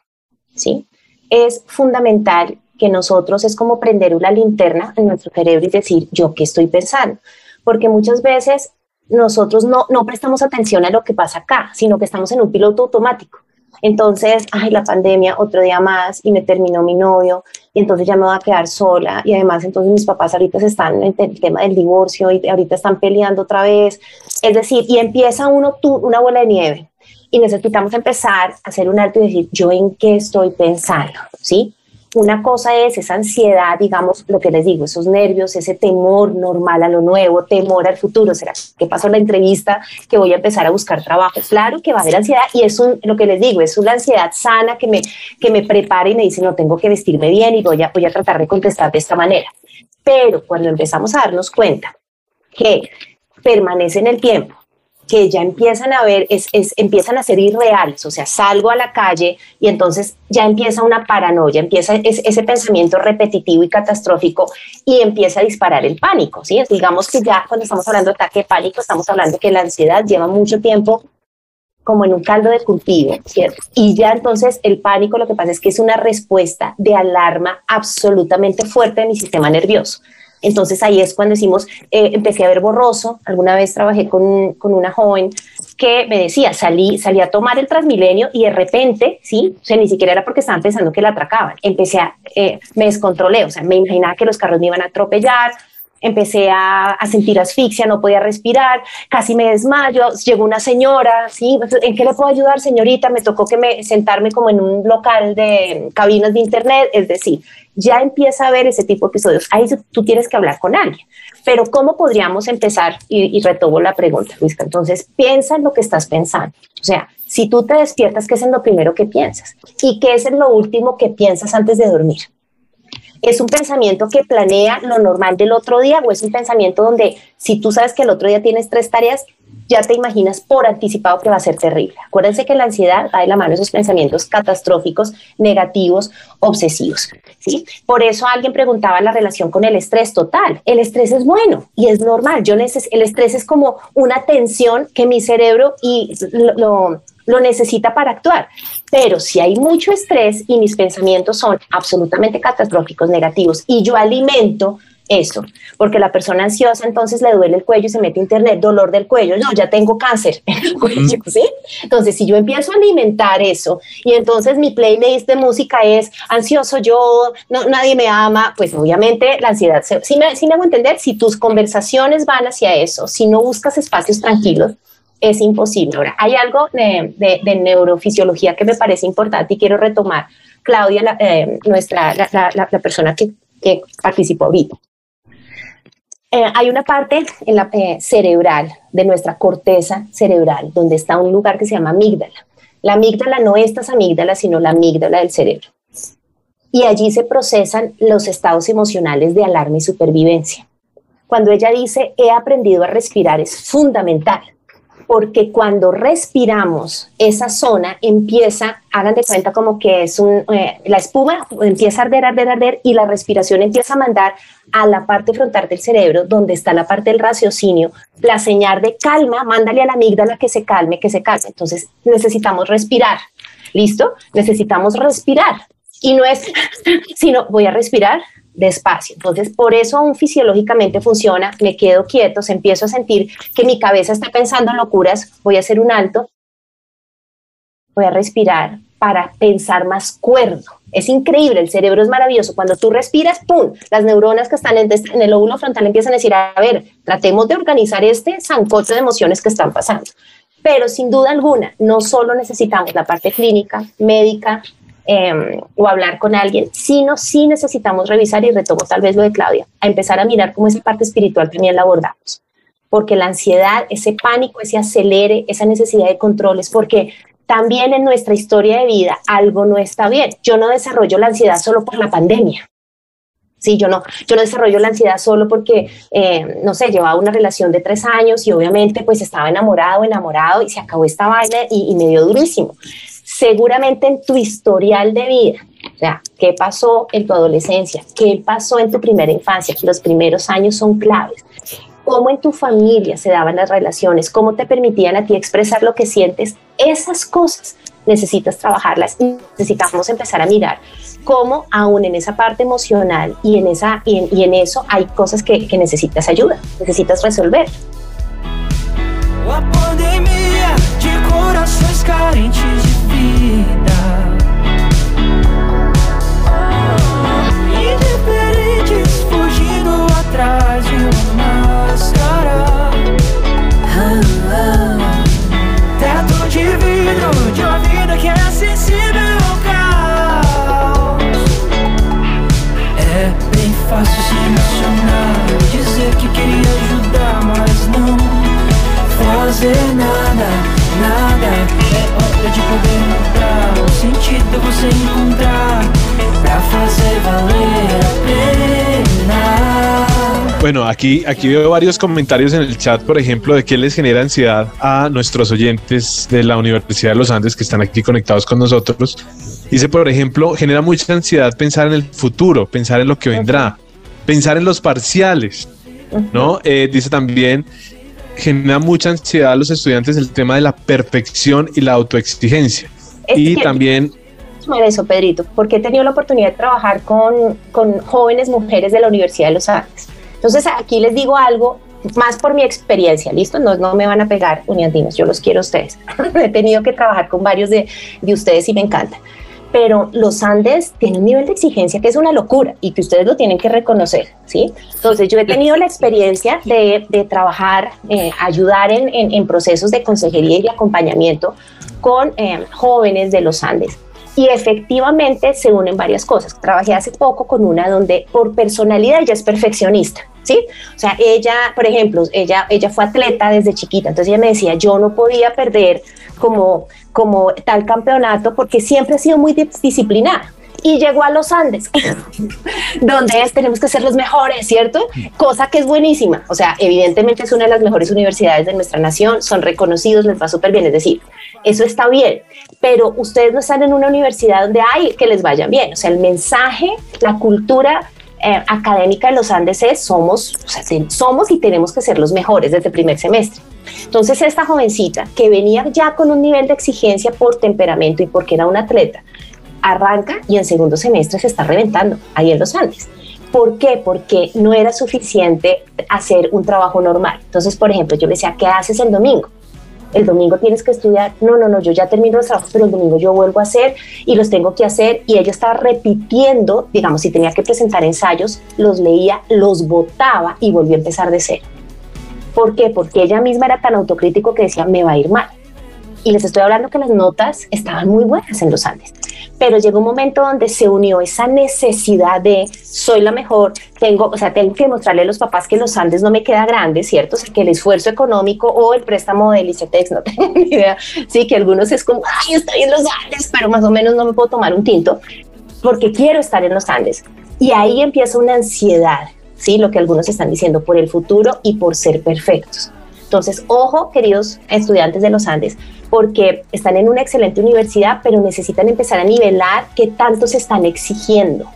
¿Sí? Es fundamental que nosotros es como prender una linterna en nuestro cerebro y decir, yo qué estoy pensando, porque muchas veces nosotros no, no prestamos atención a lo que pasa acá, sino que estamos en un piloto automático. Entonces, ay, la pandemia, otro día más y me terminó mi novio y entonces ya me voy a quedar sola y además entonces mis papás ahorita están en el tema del divorcio y ahorita están peleando otra vez. Es decir, y empieza uno, una bola de nieve y necesitamos empezar a hacer un alto y decir, yo en qué estoy pensando, ¿sí? Una cosa es esa ansiedad, digamos, lo que les digo, esos nervios, ese temor normal a lo nuevo, temor al futuro. ¿Será que pasó la entrevista que voy a empezar a buscar trabajo? Claro que va a haber ansiedad y es un, lo que les digo, es una ansiedad sana que me, que me prepara y me dice, no, tengo que vestirme bien y voy a, voy a tratar de contestar de esta manera. Pero cuando empezamos a darnos cuenta que permanece en el tiempo, que ya empiezan a ver, es, empiezan a ser irreales, o sea, salgo a la calle y entonces ya empieza una paranoia, empieza ese pensamiento repetitivo y catastrófico y empieza a disparar el pánico, ¿sí? Digamos que ya cuando estamos hablando de ataque de pánico, estamos hablando que la ansiedad lleva mucho tiempo como en un caldo de cultivo, ¿cierto? Y ya entonces el pánico lo que pasa es que es una respuesta de alarma absolutamente fuerte de mi sistema nervioso. Entonces ahí es cuando decimos, eh, empecé a ver borroso. Alguna vez trabajé con, con, una joven que me decía, salí, salí a tomar el Transmilenio y de repente, sí, o sea, ni siquiera era porque estaban pensando que la atracaban. Empecé a, eh, me descontrolé, o sea, me imaginaba que los carros me iban a atropellar, empecé a, a, sentir asfixia, no podía respirar, casi me desmayo, llegó una señora, ¿sí? ¿En qué le puedo ayudar, señorita? Me tocó que me sentarme como en un local de cabinas de internet, es decir, ya empieza a ver ese tipo de episodios. Ahí tú tienes que hablar con alguien. Pero ¿cómo podríamos empezar? Y, retomo la pregunta, Luis. Entonces, piensa en lo que estás pensando. O sea, si tú te despiertas, ¿qué es lo primero que piensas? ¿Y qué es lo último que piensas antes de dormir? ¿Es un pensamiento que planea lo normal del otro día o es un pensamiento donde si tú sabes que el otro día tienes tres tareas, ya te imaginas por anticipado que va a ser terrible? Acuérdense que la ansiedad va de la mano esos pensamientos catastróficos, negativos, obsesivos. ¿sí? Por eso alguien preguntaba la relación con el estrés total. El estrés es bueno y es normal. Yo el estrés es como una tensión que mi cerebro y lo lo necesita para actuar. Pero si hay mucho estrés y mis pensamientos son absolutamente catastróficos, negativos, y yo alimento eso, porque la persona ansiosa entonces le duele el cuello y se mete internet, dolor del cuello, no, ya tengo cáncer en el cuello, ¿sí? Entonces, si yo empiezo a alimentar eso y entonces mi playlist de música es ansioso, yo, no, nadie me ama, pues obviamente la ansiedad, si ¿sí me, me hago entender, si tus conversaciones van hacia eso, si no buscas espacios tranquilos, es imposible. Ahora, hay algo de, neurofisiología que me parece importante y quiero retomar. Claudia, eh, nuestra, la, persona que, participó ahorita. Eh, hay una parte en la eh, cerebral, de nuestra corteza cerebral, donde está un lugar que se llama amígdala. La amígdala no es estas amígdalas, sino la amígdala del cerebro. Y allí se procesan los estados emocionales de alarma y supervivencia. Cuando ella dice, he aprendido a respirar, es fundamental porque cuando respiramos, esa zona empieza, hagan de cuenta como que es eh, la espuma empieza a arder, arder, arder y la respiración empieza a mandar a la parte frontal del cerebro, donde está la parte del raciocinio, la señal de calma, mándale a la amígdala que se calme, que se calme. Entonces necesitamos respirar. ¿Listo? Necesitamos respirar. Y no es, sino voy a respirar, despacio. Entonces, por eso aún fisiológicamente funciona, me quedo quieto, se empiezo a sentir que mi cabeza está pensando en locuras, voy a hacer un alto, voy a respirar para pensar más cuerdo. Es increíble, el cerebro es maravilloso. Cuando tú respiras, ¡pum! Las neuronas que están en, el lóbulo frontal empiezan a decir, a ver, tratemos de organizar este sancocho de emociones que están pasando. Pero sin duda alguna, no solo necesitamos la parte clínica, médica, Em, o hablar con alguien, sino sí necesitamos revisar, y retomo tal vez lo de Claudia, a empezar a mirar cómo esa parte espiritual también la abordamos. Porque la ansiedad, ese pánico, ese acelere, esa necesidad de controles, porque también en nuestra historia de vida algo no está bien. Yo no desarrollo la ansiedad solo por la pandemia. Sí, yo no, yo no desarrollo la ansiedad solo porque, eh, no sé, llevaba una relación de tres años y obviamente pues estaba enamorado, enamorado y se acabó esta vaina y, y me dio durísimo seguramente en tu historial de vida, o qué pasó en tu adolescencia, qué pasó en tu primera infancia, los primeros años son claves. Cómo en tu familia se daban las relaciones, cómo te permitían a ti expresar lo que sientes, esas cosas necesitas trabajarlas y necesitamos empezar a mirar cómo aún en esa parte emocional y en, esa, y en, eso hay cosas que necesitas ayuda, necesitas resolver. Corações carentes de vida. Indiferentes fugindo atrás de uma máscara. Teto de vidro de uma vida que é sensível ao caos. É bem fácil se emocionar, dizer que queria ajudar, fazer nada. Bueno, aquí, aquí veo varios comentarios en el chat, por ejemplo, de qué les genera ansiedad a nuestros oyentes de la Universidad de los Andes que están aquí conectados con nosotros. Dice, por ejemplo, genera mucha ansiedad pensar en el futuro, pensar en lo que vendrá, pensar en los parciales, ¿no? Eh, dice también, genera mucha ansiedad a los estudiantes el tema de la perfección y la autoexigencia. y también... Eso, Pedrito, porque he tenido la oportunidad de trabajar con, con jóvenes mujeres de la Universidad de los Andes. Entonces, aquí les digo algo más por mi experiencia, ¿listo? No, no me van a pegar uniandinos, yo los quiero a ustedes. he tenido que trabajar con varios de, de ustedes y me encanta pero los Andes tienen un nivel de exigencia que es una locura y que ustedes lo tienen que reconocer, ¿sí? Entonces yo he tenido la experiencia de, trabajar, eh, ayudar en, procesos de consejería y acompañamiento con eh, jóvenes de los Andes. Y efectivamente se unen varias cosas. Trabajé hace poco con una donde por personalidad ella es perfeccionista, ¿sí? O sea, ella, por ejemplo, ella, ella fue atleta desde chiquita, entonces ella me decía, yo no podía perder como, como tal campeonato porque siempre ha sido muy disciplinada. Y llegó a los Andes, donde es, tenemos que ser los mejores, ¿cierto? Cosa que es buenísima. O sea, evidentemente es una de las mejores universidades de nuestra nación, son reconocidos, les va súper bien. Es decir, eso está bien, pero ustedes no están en una universidad donde hay que les vaya bien. O sea, el mensaje, la cultura eh, académica de los Andes es somos, o sea, somos y tenemos que ser los mejores desde el primer semestre. Entonces esta jovencita que venía ya con un nivel de exigencia por temperamento y porque era una atleta, arranca y en segundo semestre se está reventando ahí en los Andes. ¿Por qué? Porque no era suficiente hacer un trabajo normal. Entonces, por ejemplo, yo le decía, ¿qué haces el domingo? El domingo tienes que estudiar, no, no, no, yo ya termino los trabajos, pero el domingo yo vuelvo a hacer y los tengo que hacer y ella estaba repitiendo, digamos, si tenía que presentar ensayos, los leía, los votaba y volvió a empezar de cero. ¿Por qué? Porque ella misma era tan autocrítico que decía, me va a ir mal y les estoy hablando que las notas estaban muy buenas en los Andes, pero llegó un momento donde se unió esa necesidad de soy la mejor, tengo, o sea, tengo que mostrarle a los papás que los Andes no me queda grande, ¿cierto? O sea, que el esfuerzo económico o el préstamo del ICETEX, no tengo ni idea, sí, que algunos es como, ay, estoy en los Andes, pero más o menos no me puedo tomar un tinto porque quiero estar en los Andes. Y ahí empieza una ansiedad, ¿sí? Lo que algunos están diciendo por el futuro y por ser perfectos. Entonces, ojo, queridos estudiantes de los Andes, porque están en una excelente universidad, pero necesitan empezar a nivelar qué tanto se están exigiendo,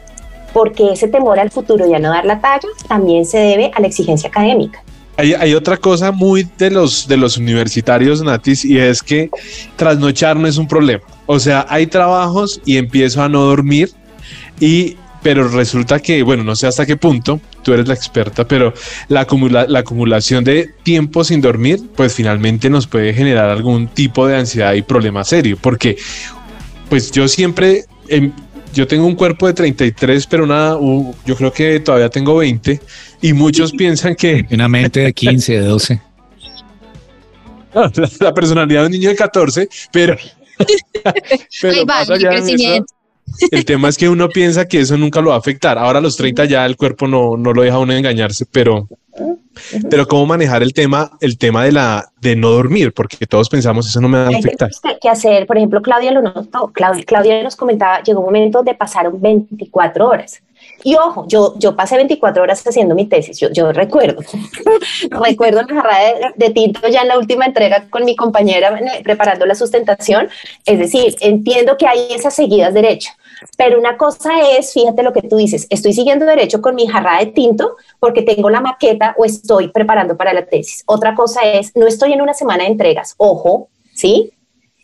porque ese temor al futuro y a no dar la talla también se debe a la exigencia académica. Hay, otra cosa muy de los, de los universitarios, Natis, y es que trasnochar no es un problema. O sea, hay trabajos y empiezo a no dormir y pero resulta que, bueno, no sé hasta qué punto, tú eres la experta, pero la, acumula, la acumulación de tiempo sin dormir, pues finalmente nos puede generar algún tipo de ansiedad y problema serio, porque pues yo siempre, em, yo tengo un cuerpo de 33, pero nada, yo creo que todavía tengo 20 y muchos piensan que... Una mente de 15, de 12. la, personalidad de un niño de 14, pero... pero Ahí va, crecimiento. El tema es que uno piensa que eso nunca lo va a afectar. Ahora a los 30 ya el cuerpo no, no lo deja uno engañarse, pero, pero cómo manejar el tema, el tema de la de no dormir, porque todos pensamos eso no me va a afectar. ¿Qué hacer? Por ejemplo, Claudia lo notó. Claudia, Claudia nos comentaba, llegó un momento de pasar 24 horas. Y ojo, yo, yo pasé 24 horas haciendo mi tesis, yo, yo recuerdo, recuerdo la jarra de, tinto ya en la última entrega con mi compañera preparando la sustentación, es decir, entiendo que hay esas seguidas derecho, pero una cosa es, fíjate lo que tú dices, estoy siguiendo derecho con mi jarra de tinto porque tengo la maqueta o estoy preparando para la tesis. Otra cosa es, no estoy en una semana de entregas, ojo, ¿sí?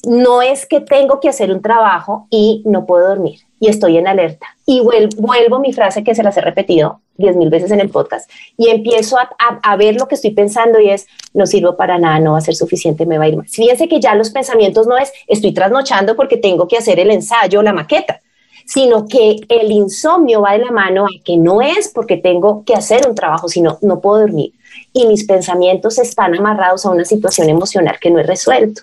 No es que tengo que hacer un trabajo y no puedo dormir y estoy en alerta. Y vuelvo, mi frase que se las he repetido diez mil veces en el podcast y empiezo a, ver lo que estoy pensando y es, no sirvo para nada, no va a ser suficiente, me va a ir mal. Fíjense que ya los pensamientos no es, estoy trasnochando porque tengo que hacer el ensayo, la maqueta, sino que el insomnio va de la mano a que no es porque tengo que hacer un trabajo, sino no puedo dormir. Y mis pensamientos están amarrados a una situación emocional que no he resuelto.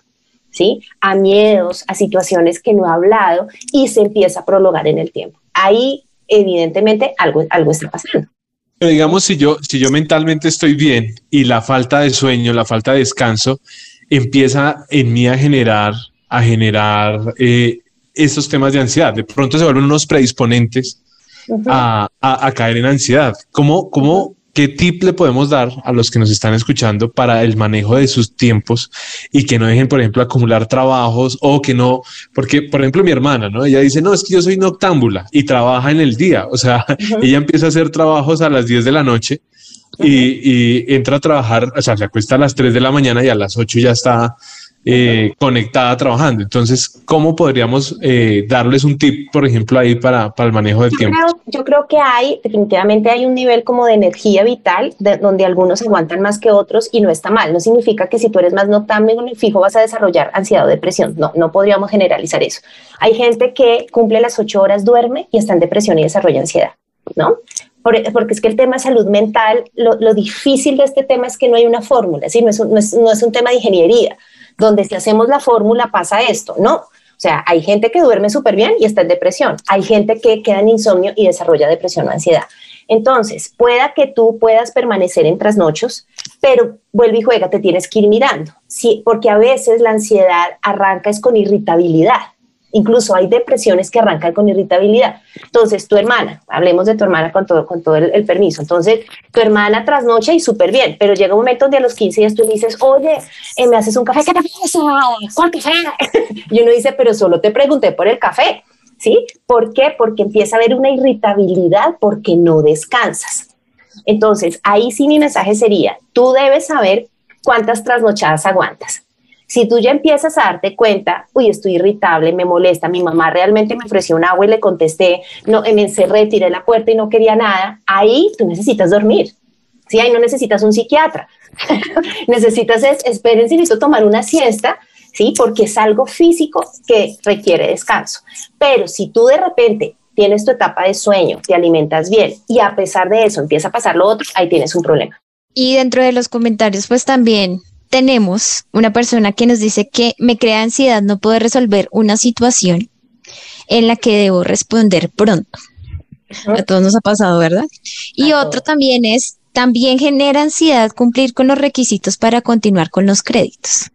¿Sí? A miedos, a situaciones que no ha hablado y se empieza a prolongar en el tiempo. Ahí, evidentemente, algo, algo está pasando. Pero digamos, si yo, si yo mentalmente estoy bien y la falta de sueño, la falta de descanso, empieza en mí a generar, a generar eh, esos temas de ansiedad. De pronto se vuelven unos predisponentes a, a, caer en ansiedad. ¿Cómo, cómo, ¿Qué tip le podemos dar a los que nos están escuchando para el manejo de sus tiempos y que no dejen, por ejemplo, acumular trabajos o que no, porque, por ejemplo, mi hermana, ¿no? Ella dice, no, es que yo soy noctámbula y trabaja en el día. O sea, ella empieza a hacer trabajos a las 10 de la noche y, y, entra a trabajar, o sea, se acuesta a las 3 de la mañana y a las 8 ya está eh, conectada trabajando. Entonces, ¿cómo podríamos eh, darles un tip, por ejemplo, ahí para, para el manejo del tiempo? yo creo que hay, definitivamente hay un nivel como de energía vital donde algunos aguantan más que otros y no está mal. No significa que si tú eres más noctámbulo fijo vas a desarrollar ansiedad o depresión. No, no podríamos generalizar eso. Hay gente que cumple las ocho horas, duerme y está en depresión y desarrolla ansiedad, ¿no? porque es que el tema de salud mental, lo, difícil de este tema es que no hay una fórmula, ¿sí? no, es no, es, no es un tema de ingeniería donde si hacemos la fórmula pasa esto, no. O sea, hay gente que duerme súper bien y está en depresión. Hay gente que queda en insomnio y desarrolla depresión o ansiedad. Entonces, pueda que tú puedas permanecer en trasnochos, pero vuelve y juega, te tienes que ir mirando. Sí, porque a veces la ansiedad arranca es con irritabilidad. Incluso hay depresiones que arrancan con irritabilidad. Entonces, tu hermana, hablemos de tu hermana con todo, con todo el, permiso. Entonces, tu hermana trasnocha y súper bien, pero llega un momento donde a los 15 días tú le dices, oye, eh, me haces un café, ¿qué te pasa? ¿Cuál café? y uno dice, pero solo te pregunté por el café. ¿Sí? ¿Por qué? Porque empieza a haber una irritabilidad porque no descansas. Entonces, ahí sí mi mensaje sería, tú debes saber cuántas trasnochadas aguantas. Si tú ya empiezas a darte cuenta, uy, estoy irritable, me molesta, mi mamá realmente me ofreció un agua y le contesté, no, me encerré, tiré la puerta y no quería nada, ahí tú necesitas dormir. Sí, ahí no necesitas un psiquiatra. necesitas, es, esperen, si necesito tomar una siesta, ¿sí? Porque es algo físico que requiere descanso. Pero si tú de repente tienes tu etapa de sueño, te alimentas bien y a pesar de eso empieza a pasar lo otro, ahí tienes un problema. Y dentro de los comentarios, pues también tenemos una persona que nos dice que me crea ansiedad no poder resolver una situación en la que debo responder pronto. A todos nos ha pasado, ¿verdad? Y otro también es, también genera ansiedad cumplir con los requisitos para continuar con los créditos.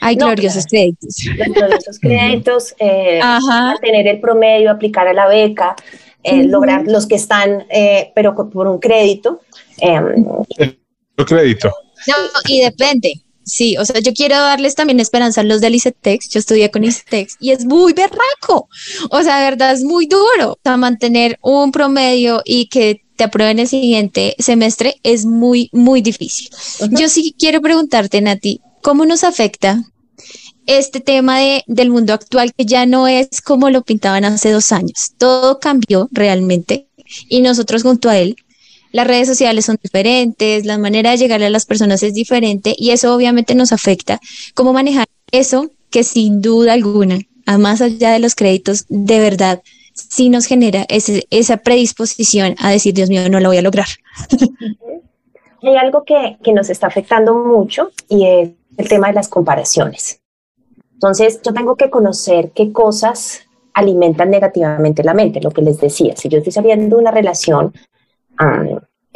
Hay gloriosos créditos. gloriosos créditos, eh, tener el promedio, aplicar a la beca, eh, lograr los que están, eh, pero por un crédito. Eh, crédito. No, y depende Sí, o sea, yo quiero darles también esperanza a los del ICETEX. Yo estudié con ICETEX y es muy berraco. O sea, de verdad es muy duro. O sea, mantener un promedio y que te aprueben el siguiente semestre es muy, muy difícil. Yo sí quiero preguntarte, Nati, ¿cómo nos afecta este tema de, del mundo actual que ya no es como lo pintaban hace dos años? Todo cambió realmente y nosotros junto a él las redes sociales son diferentes, la manera de llegar a las personas es diferente y eso obviamente nos afecta. ¿Cómo manejar eso que sin duda alguna, a más allá de los créditos, de verdad, sí nos genera esa predisposición a decir, Dios mío, no lo voy a lograr? Hay algo que, que nos está afectando mucho y es el tema de las comparaciones. Entonces, yo tengo que conocer qué cosas alimentan negativamente la mente, lo que les decía. Si yo estoy saliendo de una relación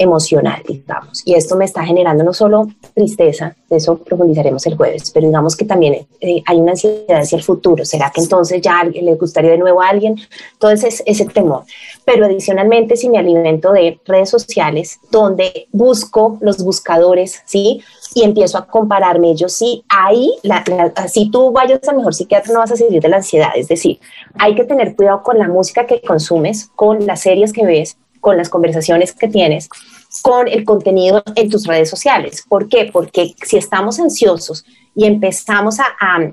emocional, digamos. Y esto me está generando no solo tristeza, de eso profundizaremos el jueves, pero digamos que también eh, hay una ansiedad hacia el futuro. ¿Será que entonces ya le gustaría de nuevo a alguien? Entonces, ese temor. Pero adicionalmente, si me alimento de redes sociales, donde busco los buscadores, ¿sí? Y empiezo a compararme, ellos sí, ahí, la, si tú vayas al mejor psiquiatra, no vas a salir de la ansiedad. Es decir, hay que tener cuidado con la música que consumes, con las series que ves, con las conversaciones que tienes, con el contenido en tus redes sociales. ¿Por qué? Porque si estamos ansiosos y empezamos a,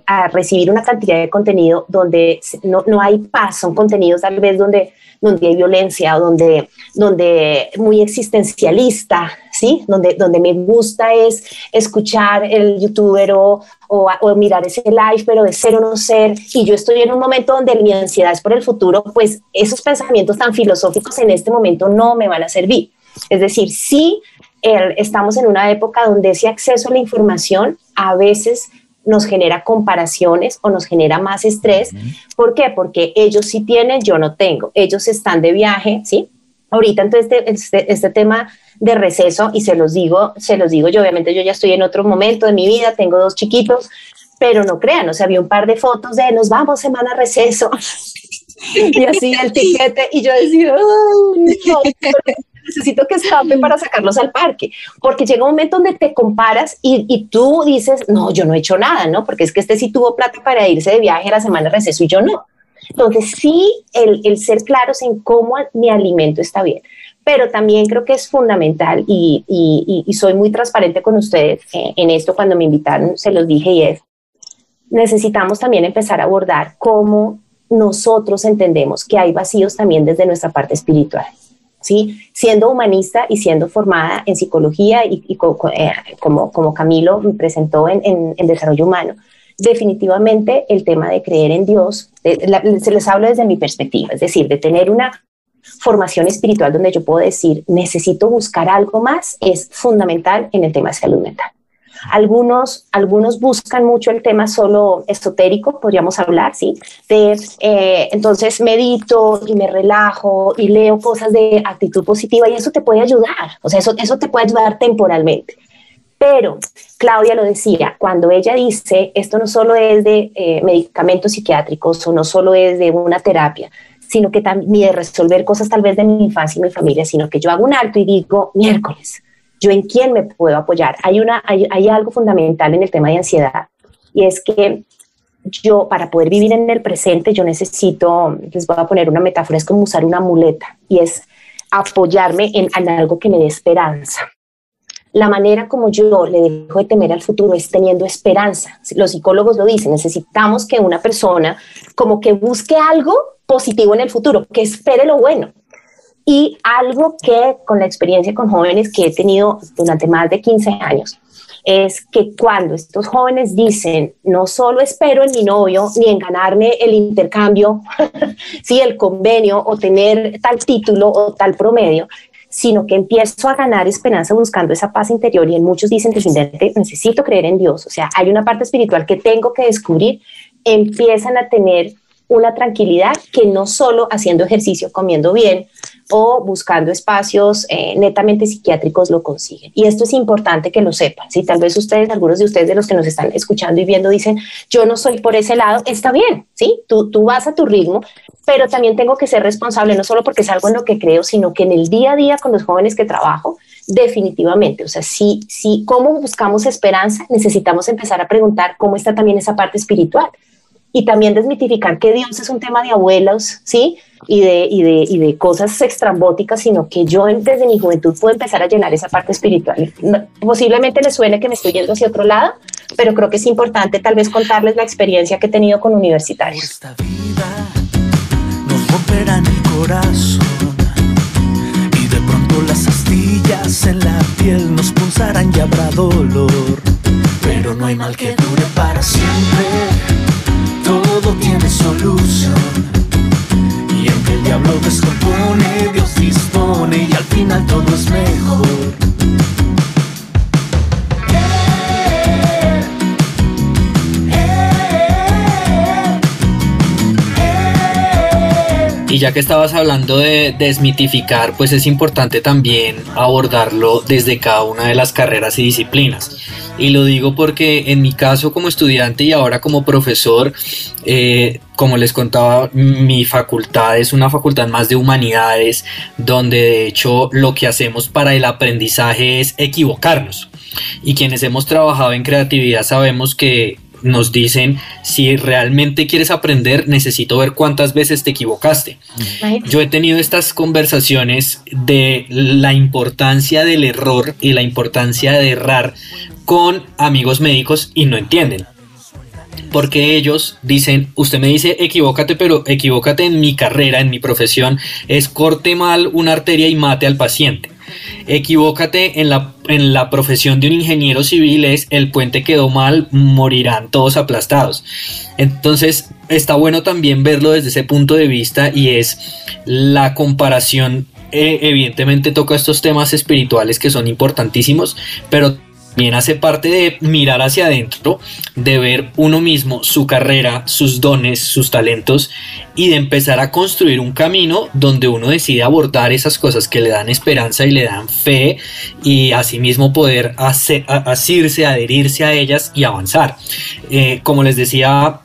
a, recibir una cantidad de contenido donde no, no, hay paz, son contenidos tal vez donde, donde hay violencia, donde, donde muy existencialista, ¿sí? Donde, donde me gusta es escuchar el youtuber o, o, o, mirar ese live, pero de ser o no ser, y yo estoy en un momento donde mi ansiedad es por el futuro, pues esos pensamientos tan filosóficos en este momento no me van a servir. Es decir, sí estamos en una época donde ese acceso a la información a veces nos genera comparaciones o nos genera más estrés. ¿Por qué? Porque ellos sí tienen, yo no tengo. Ellos están de viaje, ¿sí? Ahorita entonces este, este, este, tema de receso y se los digo, se los digo yo, obviamente yo ya estoy en otro momento de mi vida, tengo dos chiquitos, pero no crean, o sea, había un par de fotos de nos vamos semana receso y así el tiquete y yo decía, no, necesito que escape para sacarlos al parque, porque llega un momento donde te comparas y, y, tú dices, no, yo no he hecho nada, ¿no? Porque es que este sí tuvo plata para irse de viaje la semana de receso y yo no. Entonces, sí, el, el ser claros en cómo mi alimento está bien, pero también creo que es fundamental y, y, y soy muy transparente con ustedes en esto cuando me invitaron, se los dije y es, necesitamos también empezar a abordar cómo nosotros entendemos que hay vacíos también desde nuestra parte espiritual. ¿Sí? Siendo humanista y siendo formada en psicología y, eh, como, como Camilo me presentó en, en, desarrollo humano, definitivamente el tema de creer en Dios, se les habla desde mi perspectiva, es decir, de tener una formación espiritual donde yo puedo decir, necesito buscar algo más, es fundamental en el tema de salud mental. Algunos, algunos buscan mucho el tema solo esotérico, podríamos hablar, ¿sí? De, eh, entonces medito y me relajo y leo cosas de actitud positiva y eso te puede ayudar, o sea, eso, eso te puede ayudar temporalmente. Pero Claudia lo decía, cuando ella dice, esto no solo es de eh, medicamentos psiquiátricos o no solo es de una terapia, sino que también de resolver cosas tal vez de mi infancia y mi familia, sino que yo hago un alto y digo, miércoles, yo en quién me puedo apoyar. Hay, algo fundamental en el tema de ansiedad y es que yo para poder vivir en el presente yo necesito, les voy a poner una metáfora, es como usar una muleta y es apoyarme en, en algo que me dé esperanza. La manera como yo le dejo de temer al futuro es teniendo esperanza. Los psicólogos lo dicen, necesitamos que una persona como que busque algo positivo en el futuro, que espere lo bueno. Y algo que con la experiencia con jóvenes que he tenido durante más de 15 años, es que cuando estos jóvenes dicen, no solo espero en mi novio ni en ganarme el intercambio, sí, el convenio o tener tal título o tal promedio, sino que empiezo a ganar esperanza buscando esa paz interior y en muchos dicen, necesito creer en Dios, o sea, hay una parte espiritual que tengo que descubrir, empiezan a tener una tranquilidad que no solo haciendo ejercicio, comiendo bien o buscando espacios eh, netamente psiquiátricos lo consiguen. Y esto es importante que lo sepan. Si tal vez ustedes, algunos de ustedes de los que nos están escuchando y viendo dicen, yo no soy por ese lado, está bien, ¿sí? Tú, tú vas a tu ritmo, pero también tengo que ser responsable, no solo porque es algo en lo que creo, sino que en el día a día con los jóvenes que trabajo, definitivamente. O sea, sí, sí, ¿cómo buscamos esperanza? Necesitamos empezar a preguntar cómo está también esa parte espiritual y también desmitificar que Dios es un tema de abuelos, ¿sí? Y de, y de, y de cosas extrambóticas, sino que yo desde mi juventud puedo empezar a llenar esa parte espiritual. posiblemente les suene que me estoy yendo hacia otro lado, pero creo que es importante tal vez contarles la experiencia que he tenido con universitarios. Esta vida nos romperán el corazón y de pronto las astillas en la piel nos pulsarán y habrá dolor, pero no hay mal que dure para siempre todo tiene solución. Y aunque el diablo descompone, Dios dispone y al final todo es mejor. Y ya que estabas hablando de desmitificar, pues es importante también abordarlo desde cada una de las carreras y disciplinas. Y lo digo porque en mi caso como estudiante y ahora como profesor, eh, como les contaba, mi facultad es una facultad más de humanidades, donde de hecho lo que hacemos para el aprendizaje es equivocarnos. Y quienes hemos trabajado en creatividad sabemos que nos dicen si realmente quieres aprender necesito ver cuántas veces te equivocaste. Yo he tenido estas conversaciones de la importancia del error y la importancia de errar con amigos médicos y no entienden. Porque ellos dicen, usted me dice equivócate, pero equivócate en mi carrera, en mi profesión, es corte mal una arteria y mate al paciente Equivócate en la, en la profesión de un ingeniero civil es el puente quedó mal, morirán todos aplastados. Entonces está bueno también verlo desde ese punto de vista y es la comparación. Eh, evidentemente toca estos temas espirituales que son importantísimos, pero también hace parte de mirar hacia adentro, de ver uno mismo, su carrera, sus dones, sus talentos y de empezar a construir un camino donde uno decide abordar esas cosas que le dan esperanza y le dan fe y asimismo poder asirse, adherirse a ellas y avanzar. Eh, como les decía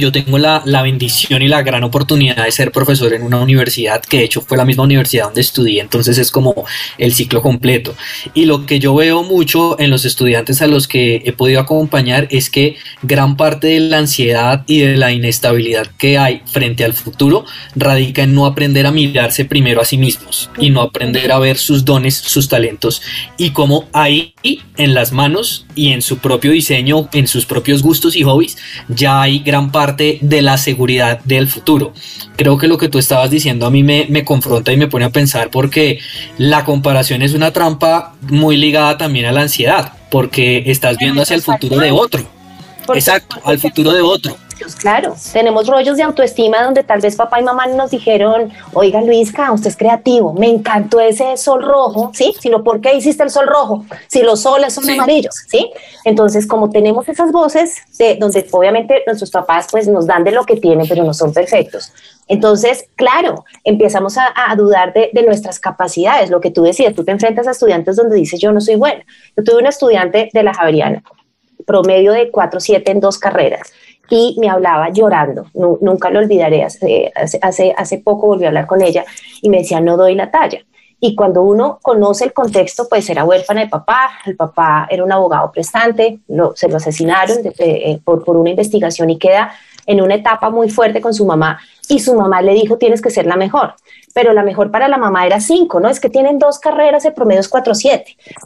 yo tengo la, bendición y la gran oportunidad de ser profesor en una universidad que de hecho fue la misma universidad donde estudié, entonces es como el ciclo completo. Y lo que yo veo mucho en los estudiantes a los que he podido acompañar es que gran parte de la ansiedad y de la inestabilidad que hay frente al futuro radica en no aprender a mirarse primero a sí mismos y no aprender a ver sus dones, sus talentos y cómo ahí en las manos y en su propio diseño, en sus propios gustos y hobbies, ya hay gran parte de la seguridad del futuro. Creo que lo que tú estabas diciendo a mí me, me confronta y me pone a pensar porque la comparación es una trampa muy ligada también a la ansiedad, porque estás viendo hacia el futuro de otro. Exacto, al futuro de otro claro. Tenemos rollos de autoestima donde tal vez papá y mamá nos dijeron, oiga Luisca, usted es creativo, me encantó ese sol rojo, ¿sí? Sino, ¿por qué hiciste el sol rojo? Si los soles son amarillos, ¿sí? Entonces, como tenemos esas voces de donde obviamente nuestros papás pues nos dan de lo que tienen, pero no son perfectos. Entonces, claro, empezamos a, dudar de, de, nuestras capacidades, lo que tú decías, tú te enfrentas a estudiantes donde dices yo no soy buena. Yo tuve una estudiante de la Javeriana, promedio de 4-7 en dos carreras y me hablaba llorando, nunca lo olvidaré, hace, hace, hace poco volví a hablar con ella y me decía, no doy la talla. Y cuando uno conoce el contexto, pues era huérfana de papá, el papá era un abogado prestante, se lo asesinaron eh, por, por una investigación y queda en una etapa muy fuerte con su mamá y su mamá le dijo, tienes que ser la mejor pero la mejor para la mamá era 5, ¿no? Es que tienen dos carreras, el promedio es 4-7.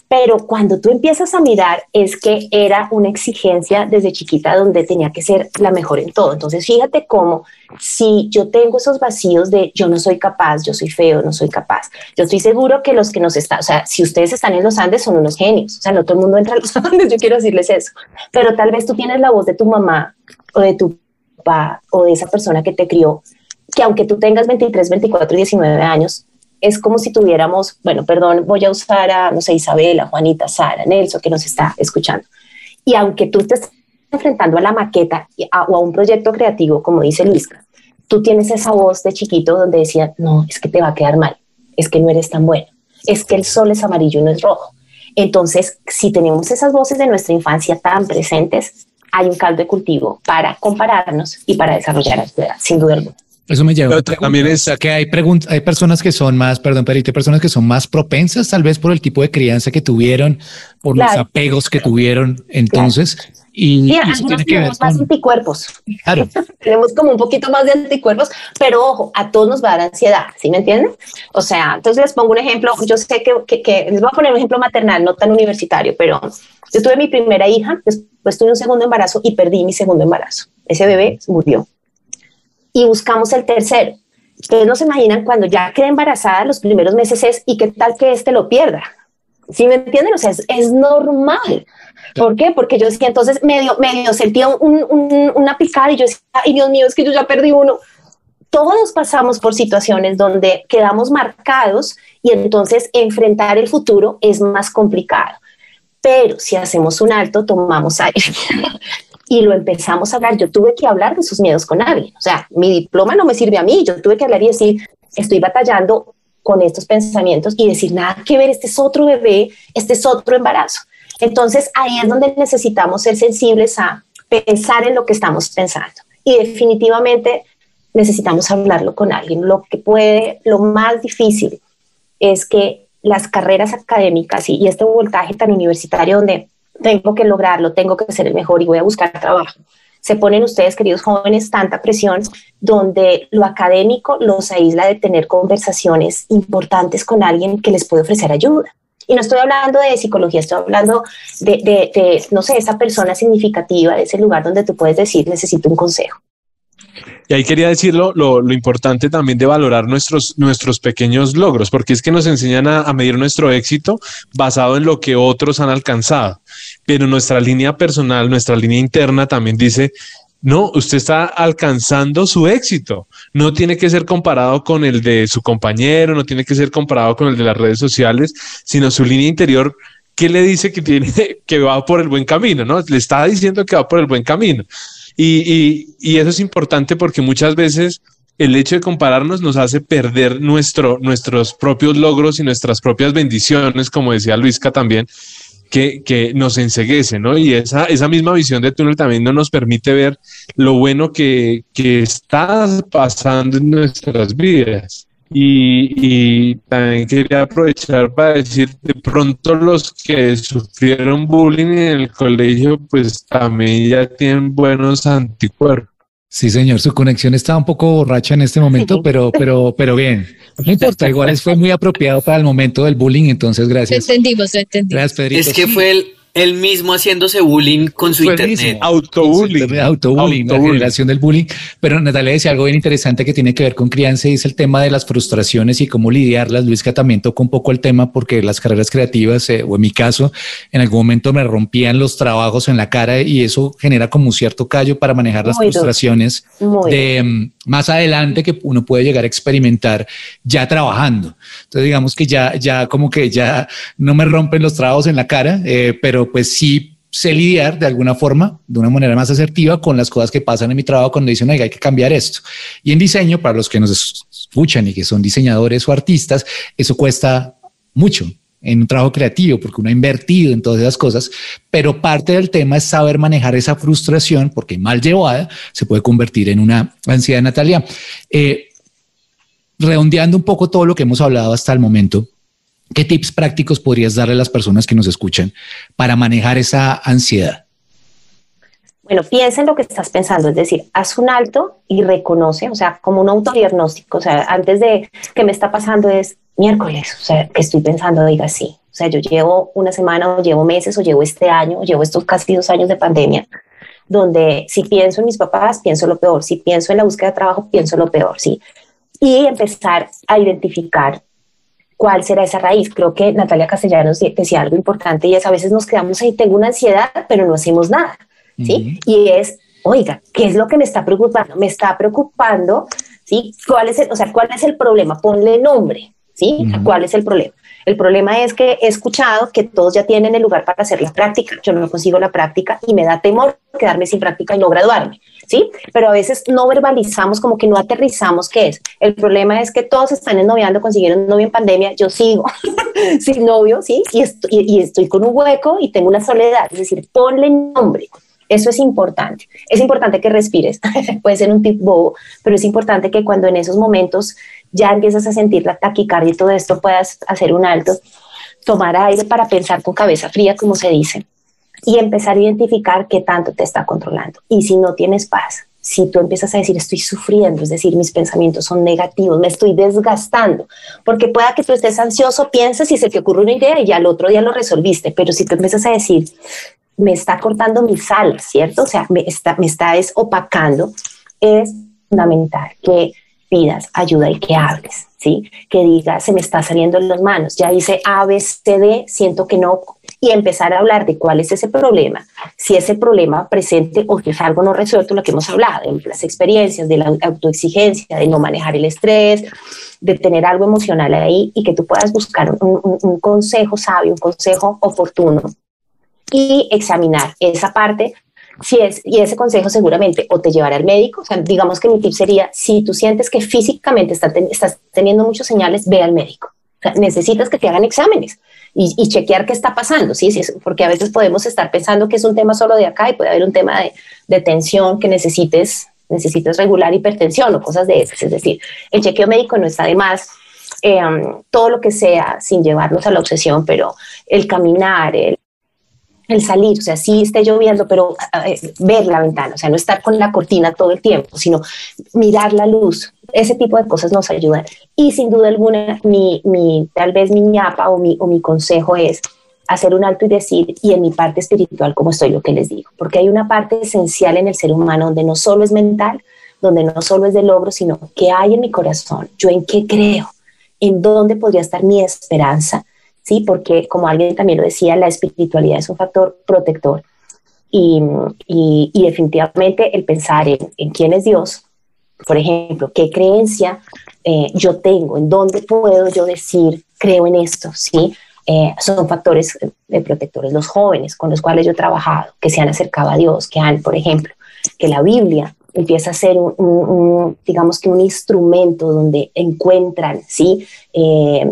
Pero cuando tú empiezas a mirar, es que era una exigencia desde chiquita donde tenía que ser la mejor en todo. Entonces, fíjate cómo si yo tengo esos vacíos de yo no soy capaz, yo soy feo, no soy capaz. Yo estoy seguro que los que nos están, o sea, si ustedes están en los Andes son unos genios, o sea, no todo el mundo entra a los Andes, yo quiero decirles eso. Pero tal vez tú tienes la voz de tu mamá o de tu papá o de esa persona que te crió que aunque tú tengas 23, 24 y 19 años, es como si tuviéramos, bueno, perdón, voy a usar a, no sé, Isabela, Juanita, Sara, Nelson, que nos está escuchando. Y aunque tú te estés enfrentando a la maqueta o a un proyecto creativo, como dice Luisca, tú tienes esa voz de chiquito donde decía, no, es que te va a quedar mal, es que no eres tan bueno, es que el sol es amarillo y no es rojo. Entonces, si tenemos esas voces de nuestra infancia tan presentes, hay un caldo de cultivo para compararnos y para desarrollar la sin duda alguna. Eso me lleva. también es que hay preguntas, hay personas que son más, perdón, pero hay personas que son más propensas, tal vez por el tipo de crianza que tuvieron, por los apegos que tuvieron. Entonces, y, tiene que ver más anticuerpos. Claro. tenemos como un poquito más de anticuerpos, pero ojo, a todos nos va a dar ansiedad, ¿sí me entienden? O sea, entonces les pongo un ejemplo. Yo sé que, que, les voy a poner un ejemplo maternal, no tan universitario, pero yo tuve mi primera hija, después tuve un segundo embarazo y perdí mi segundo embarazo. Ese bebé murió y buscamos el tercero. Ustedes no se imaginan cuando ya queda embarazada, los primeros meses es, ¿y qué tal que este lo pierda? ¿Sí me entienden? O sea, es, normal. ¿Por qué? Porque yo decía, entonces medio, medio sentía una picada y yo decía, ay Dios mío, es que yo ya perdí uno. Todos pasamos por situaciones donde quedamos marcados y entonces enfrentar el futuro es más complicado. Pero si hacemos un alto, tomamos aire y lo empezamos a hablar. Yo tuve que hablar de sus miedos con alguien. O sea, mi diploma no me sirve a mí. Yo tuve que hablar y decir, estoy batallando con estos pensamientos y decir, nada que ver, este es otro bebé, este es otro embarazo. Entonces ahí es donde necesitamos ser sensibles a pensar en lo que estamos pensando. Y definitivamente necesitamos hablarlo con alguien. Lo que puede, lo más difícil es que las carreras académicas y, y este voltaje tan universitario donde tengo que lograrlo, tengo que ser el mejor y voy a buscar trabajo. Se ponen ustedes, queridos jóvenes, tanta presión donde lo académico los aísla de tener conversaciones importantes con alguien que les puede ofrecer ayuda. Y no estoy hablando de psicología, estoy hablando de, de, de, no sé, esa persona significativa, de ese lugar donde tú puedes decir, necesito un consejo. Y ahí quería decirlo, lo, importante también de valorar nuestros, nuestros pequeños logros, porque es que nos enseñan a, medir nuestro éxito basado en lo que otros han alcanzado. Pero nuestra línea personal, nuestra línea interna también dice, no, usted está alcanzando su éxito. No tiene que ser comparado con el de su compañero, no tiene que ser comparado con el de las redes sociales, sino su línea interior ¿qué le dice que tiene que va por el buen camino, ¿no? Le está diciendo que va por el buen camino. Y, y, eso es importante porque muchas veces el hecho de compararnos nos hace perder nuestro, nuestros propios logros y nuestras propias bendiciones, como decía Luisca también, que, que nos enseguece, ¿no? Y esa, esa misma visión de túnel también no nos permite ver lo bueno que, que está pasando en nuestras vidas. Y, también quería aprovechar para decir, de pronto los que sufrieron bullying en el colegio, pues también ya tienen buenos anticuerpos. Sí, señor, su conexión está un poco borracha en este momento, pero, pero, pero bien. No importa, igual fue muy apropiado para el momento del bullying, entonces gracias. entendimos, entendimos. Gracias, Pedrito. Es que fue el, él mismo haciéndose bullying con su internet. Autobullying. Autobullying, la generación del bullying. Pero Natalia decía algo bien interesante que tiene que ver con crianza y es el tema de las frustraciones y cómo lidiarlas. Luis también tocó un poco el tema porque las carreras creativas, eh, o en mi caso, en algún momento me rompían los trabajos en la cara y eso genera como un cierto callo para manejar las frustraciones de más adelante que uno puede llegar a experimentar ya trabajando. Entonces digamos que ya, ya como que ya no me rompen los trabajos en la cara, eh, pero pues sí sé lidiar de alguna forma, de una manera más asertiva con las cosas que pasan en mi trabajo cuando dicen, oiga, hay que cambiar esto. Y en diseño, para los que nos escuchan y que son diseñadores o artistas, eso cuesta mucho en un trabajo creativo, porque uno ha invertido en todas esas cosas, pero parte del tema es saber manejar esa frustración, porque mal llevada se puede convertir en una ansiedad, Natalia. Eh, redondeando un poco todo lo que hemos hablado hasta el momento, ¿Qué tips prácticos podrías darle a las personas que nos escuchan para manejar esa ansiedad? Bueno, piensa en lo que estás pensando, es decir, haz un alto y reconoce, o sea, como un autodiagnóstico, o sea, antes de que me está pasando es miércoles, o sea, que estoy pensando, diga sí, o sea, yo llevo una semana o llevo meses o llevo este año, o llevo estos casi dos años de pandemia, donde si pienso en mis papás, pienso lo peor, si pienso en la búsqueda de trabajo, pienso lo peor, sí. Y empezar a identificar cuál será esa raíz. Creo que Natalia Castellanos decía algo importante y es a veces nos quedamos ahí, tengo una ansiedad, pero no hacemos nada, ¿sí? Y es, oiga, ¿qué es lo que me está preocupando? Me está preocupando, ¿sí? ¿Cuál es el, o sea, cuál es el problema? Ponle nombre, ¿sí? ¿Cuál es el problema? El problema es que he escuchado que todos ya tienen el lugar para hacer la práctica, yo no consigo la práctica y me da temor quedarme sin práctica y no graduarme. ¿sí? Pero a veces no verbalizamos, como que no aterrizamos qué es. El problema es que todos están ennoviando, consiguieron novio en pandemia, yo sigo sin novio, ¿sí? Y estoy, y, estoy con un hueco y tengo una soledad, es decir, ponle nombre. Eso es importante. Es importante que respires. Puede ser un tip bobo, pero es importante que cuando en esos momentos ya empiezas a sentir la taquicardia y todo esto, puedas hacer un alto, tomar aire para pensar con cabeza fría, como se dice, y empezar a identificar qué tanto te está controlando. Y si no tienes paz, si tú empiezas a decir estoy sufriendo, es decir, mis pensamientos son negativos, me estoy desgastando, porque pueda que tú estés ansioso, pienses y se te ocurre una idea y ya al otro día lo resolviste, pero si tú empiezas a decir me está cortando mis alas, ¿cierto? O sea, me está, me está opacando, es fundamental que pidas ayuda y que hables, ¿sí? Que digas, se me está saliendo en las manos, ya hice A, B, C, D, siento que no, y empezar a hablar de cuál es ese problema, si ese problema presente o que es algo no resuelto, lo que hemos hablado, de las experiencias, de la autoexigencia, de no manejar el estrés, de tener algo emocional ahí y que tú puedas buscar un consejo sabio, un consejo oportuno y examinar esa parte. Si es, y ese consejo seguramente o te llevará al médico, o sea, digamos que mi tip sería, si tú sientes que físicamente estás teniendo muchas señales, ve al médico. necesitas que te hagan exámenes y, chequear qué está pasando, ¿sí? ¿sí? porque a veces podemos estar pensando que es un tema solo de acá y puede haber un tema de, de tensión que necesites, necesites regular hipertensión o cosas de esas. Es decir, el chequeo médico no está de más, eh, todo lo que sea sin llevarnos a la obsesión, pero el caminar, el el salir, o sea, sí esté lloviendo, pero ver la ventana, o sea, no estar con la cortina todo el tiempo, sino mirar la luz, ese tipo de cosas nos ayudan. Y sin duda alguna, mi, mi tal vez mi ñapa o mi, o mi consejo es hacer un alto y decir, y en mi parte espiritual, como estoy lo que les digo, porque hay una parte esencial en el ser humano donde no solo es mental, donde no solo es de logro, sino que hay en mi corazón, yo en qué creo, en dónde podría estar mi esperanza, ¿sí? Porque como alguien también lo decía, la espiritualidad es un factor protector y, y, definitivamente el pensar en, quién es Dios, por ejemplo, qué creencia eh, yo tengo, en dónde puedo yo decir, creo en esto, ¿sí? Eh, son factores de protectores. Los jóvenes con los cuales yo he trabajado, que se han acercado a Dios, que han, por ejemplo, que la Biblia empieza a ser un, digamos que un instrumento donde encuentran, ¿sí? Eh,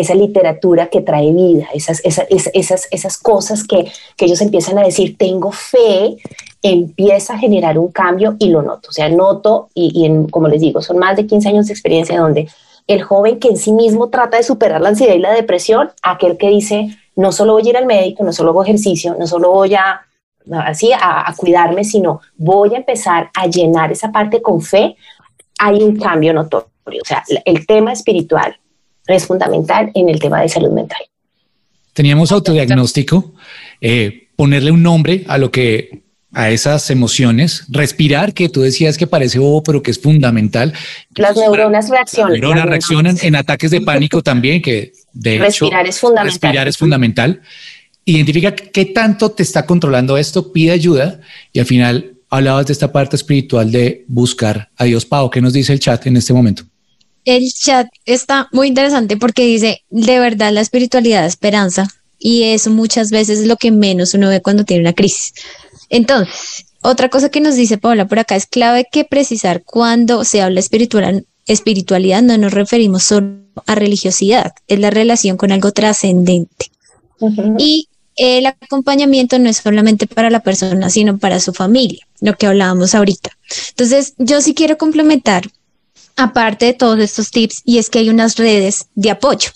esa literatura que trae vida, esas, esas, esas, esas cosas que, que, ellos empiezan a decir, tengo fe, empieza a generar un cambio y lo noto. O sea, noto, y, y como les digo, son más de 15 años de experiencia donde el joven que en sí mismo trata de superar la ansiedad y la depresión, aquel que dice, no solo voy a ir al médico, no solo hago ejercicio, no solo voy a así a, a cuidarme, sino voy a empezar a llenar esa parte con fe, hay un cambio notorio. O sea, el tema espiritual es fundamental en el tema de salud mental. Teníamos autodiagnóstico, eh, ponerle un nombre a lo que a esas emociones, respirar, que tú decías que parece bobo, pero que es fundamental. Las neuronas reaccionan. Las neuronas reaccionan en ataques de pánico también, que de respirar es fundamental. Respirar es fundamental. Identifica qué tanto te está controlando esto, pide ayuda y al final hablabas de esta parte espiritual de buscar a Dios. Pau, ¿qué nos dice el chat en este momento? El chat está muy interesante porque dice, de verdad la espiritualidad da esperanza y eso muchas veces es lo que menos uno ve cuando tiene una crisis. Entonces, otra cosa que nos dice Paula por acá es clave que precisar cuando se habla espiritual, espiritualidad no nos referimos solo a religiosidad, es la relación con algo trascendente. Y el acompañamiento no es solamente para la persona, sino para su familia, lo que hablábamos ahorita. Entonces, yo sí quiero complementar aparte de todos estos tips, y es que hay unas redes de apoyo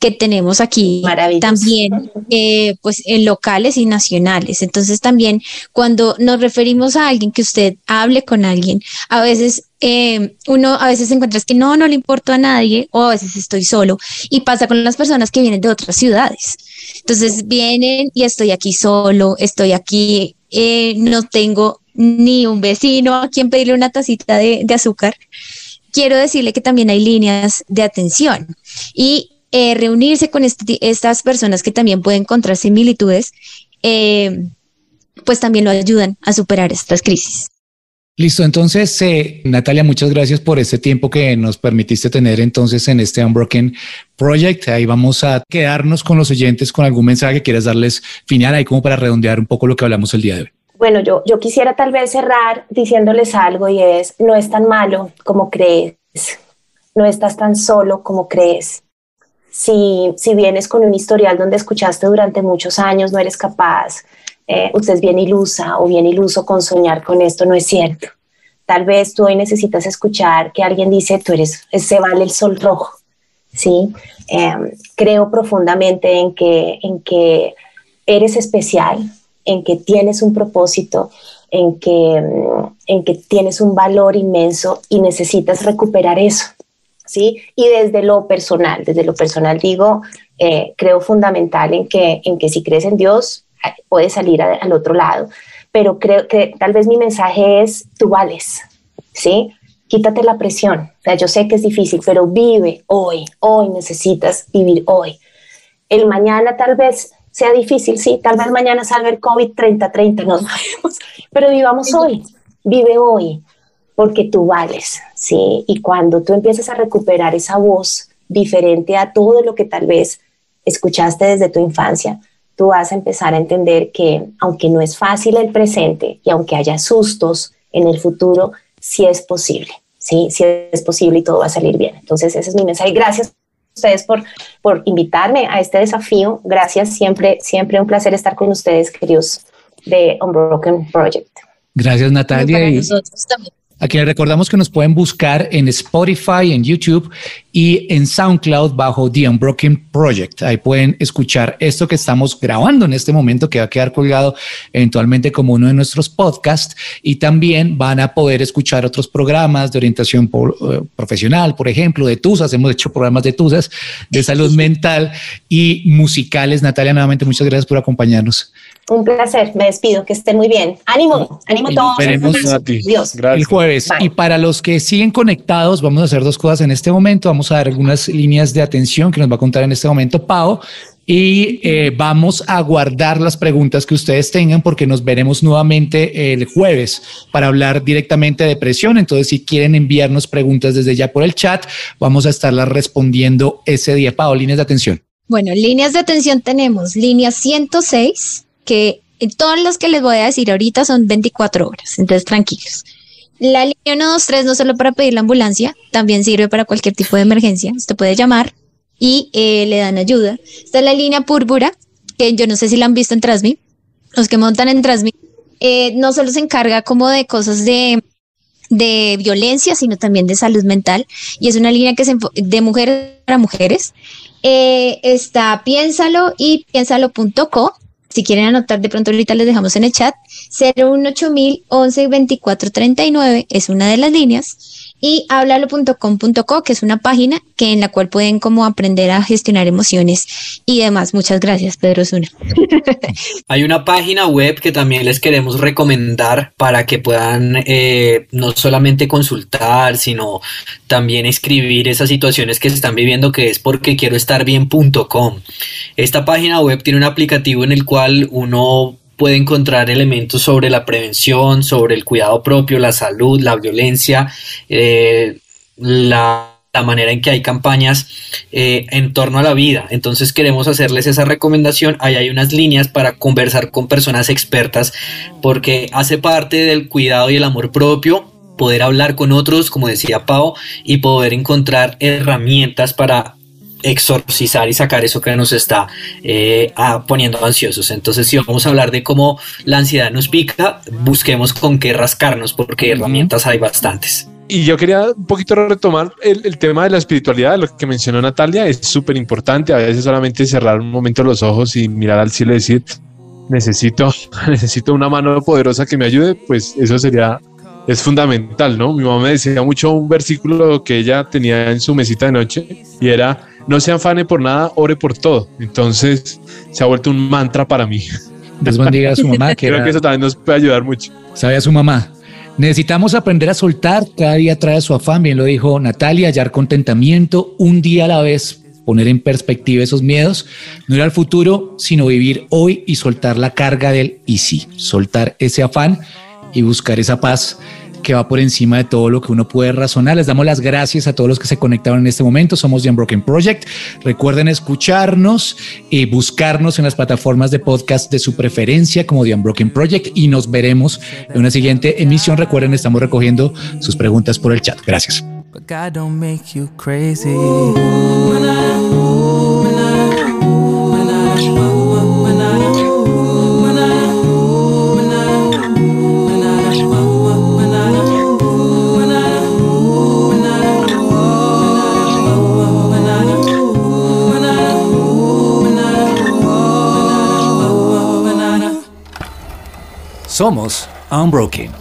que tenemos aquí también, eh, pues en locales y nacionales. Entonces también cuando nos referimos a alguien que usted hable con alguien, a veces eh, uno a veces encuentra que no, no le importa a nadie o a veces estoy solo y pasa con las personas que vienen de otras ciudades. Entonces vienen y estoy aquí solo, estoy aquí, eh, no tengo ni un vecino a quien pedirle una tacita de, de azúcar quiero decirle que también hay líneas de atención y eh, reunirse con este estas personas que también pueden encontrar similitudes, eh, pues también lo ayudan a superar estas crisis. Listo, entonces eh, Natalia, muchas gracias por este tiempo que nos permitiste tener entonces en este Unbroken Project. Ahí vamos a quedarnos con los oyentes con algún mensaje que quieras darles final ahí como para redondear un poco lo que hablamos el día de hoy. Bueno, yo, yo quisiera tal vez cerrar diciéndoles algo y es, no es tan malo como crees, no estás tan solo como crees. Si, si vienes con un historial donde escuchaste durante muchos años, no eres capaz, eh, usted es bien ilusa o bien iluso con soñar con esto, no es cierto. Tal vez tú hoy necesitas escuchar que alguien dice, tú eres, se vale el sol rojo, ¿sí? Em, creo profundamente en que, en que eres especial, en que tienes un propósito, en que, mm, en que tienes un valor inmenso y necesitas recuperar eso. ¿Sí? Y desde lo personal, desde lo personal digo, eh, creo fundamental en que, en que si crees en Dios, puedes salir al otro lado. Pero creo que tal vez mi mensaje es, tú vales, ¿sí? Quítate la presión. O sea, yo sé que es difícil, pero vive hoy, hoy necesitas vivir hoy. El mañana tal vez sea difícil, sí, tal vez mañana salga el COVID 30-30, no sabemos, pero vivamos hoy, vive hoy, porque tú vales, sí, y cuando tú empiezas a recuperar esa voz diferente a todo lo que tal vez escuchaste desde tu infancia, tú vas a empezar a entender que aunque no es fácil el presente y aunque haya sustos en el futuro, sí es posible, sí, sí es posible y todo va a salir bien. Entonces ese es mi mensaje. Gracias ustedes por, por invitarme a este desafío. Gracias, siempre, siempre un placer estar con ustedes, queridos de Unbroken Project. Gracias, Natalia. Y nosotros también. A quienes recordamos que nos pueden buscar en Spotify, en YouTube y en SoundCloud bajo The Unbroken Project. Ahí pueden escuchar esto que estamos grabando en este momento, que va a quedar colgado eventualmente como uno de nuestros podcasts. Y también van a poder escuchar otros programas de orientación eh, profesional, por ejemplo, de TUSAS. Hemos hecho programas de TUSAS, de salud mental y musicales. Natalia, nuevamente, muchas gracias por acompañarnos. Un placer, me despido, que estén muy bien. Ánimo, ánimo todos. Veremos Dios. el jueves. Y para los que siguen conectados, vamos a hacer dos cosas en este momento. Vamos a dar algunas líneas de atención que nos va a contar en este momento Pau. Y eh, vamos a guardar las preguntas que ustedes tengan porque nos veremos nuevamente el jueves para hablar directamente de depresión. Entonces, si quieren enviarnos preguntas desde ya por el chat, vamos a estarlas respondiendo ese día. Pau, líneas de atención. Bueno, líneas de atención tenemos línea 106 que todos los que les voy a decir ahorita son 24 horas, entonces tranquilos. La línea 123 no solo para pedir la ambulancia, también sirve para cualquier tipo de emergencia. Usted puede llamar y eh, le dan ayuda. Está la línea púrpura, que yo no sé si la han visto en Transmi. Los que montan en Transmi, eh, no solo se encarga como de cosas de, de violencia, sino también de salud mental. Y es una línea que se de mujeres para mujeres. Eh, está Piénsalo y piénsalo.co si quieren anotar, de pronto ahorita les dejamos en el chat. 018000 11 24 39 es una de las líneas y háblalo.com.co, que es una página que en la cual pueden como aprender a gestionar emociones y demás. Muchas gracias, Pedro Zuna. Hay una página web que también les queremos recomendar para que puedan eh, no solamente consultar, sino también escribir esas situaciones que están viviendo, que es porque quiero estar bien.com. Esta página web tiene un aplicativo en el cual uno puede encontrar elementos sobre la prevención, sobre el cuidado propio, la salud, la violencia, eh, la, manera en que hay campañas eh, en torno a la vida. Entonces queremos hacerles esa recomendación. Ahí hay unas líneas para conversar con personas expertas porque hace parte del cuidado y el amor propio poder hablar con otros, como decía Pau, y poder encontrar herramientas para exorcizar y sacar eso que nos está eh, poniendo ansiosos. Entonces, si vamos a hablar de cómo la ansiedad nos pica, busquemos con qué rascarnos, porque herramientas hay bastantes. Y yo quería un poquito retomar el, tema de la espiritualidad, lo que mencionó Natalia, es súper importante. A veces solamente cerrar un momento los ojos y mirar al cielo y decir, necesito, necesito una mano poderosa que me ayude, pues eso sería es fundamental, ¿no? Mi mamá me decía mucho un versículo que ella tenía en su mesita de noche y era no se afane por nada, ore por todo. Entonces se ha vuelto un mantra para mí. Dios bendiga a su mamá. Que Creo que eso también nos puede ayudar mucho. Sabe a su mamá. Necesitamos aprender a soltar, cada día trae su afán, bien lo dijo Natalia, hallar contentamiento un día a la vez, poner en perspectiva esos miedos, no ir al futuro, sino vivir hoy y soltar la carga del y sí, soltar ese afán y buscar esa paz que va por encima de todo lo que uno puede razonar. Les damos las gracias a todos los que se conectaron en este momento. Somos The Unbroken Project. Recuerden escucharnos y buscarnos en las plataformas de podcast de su preferencia como The Unbroken Project y nos veremos en una siguiente emisión. Recuerden, estamos recogiendo sus preguntas por el chat. Gracias. Somos Unbroken.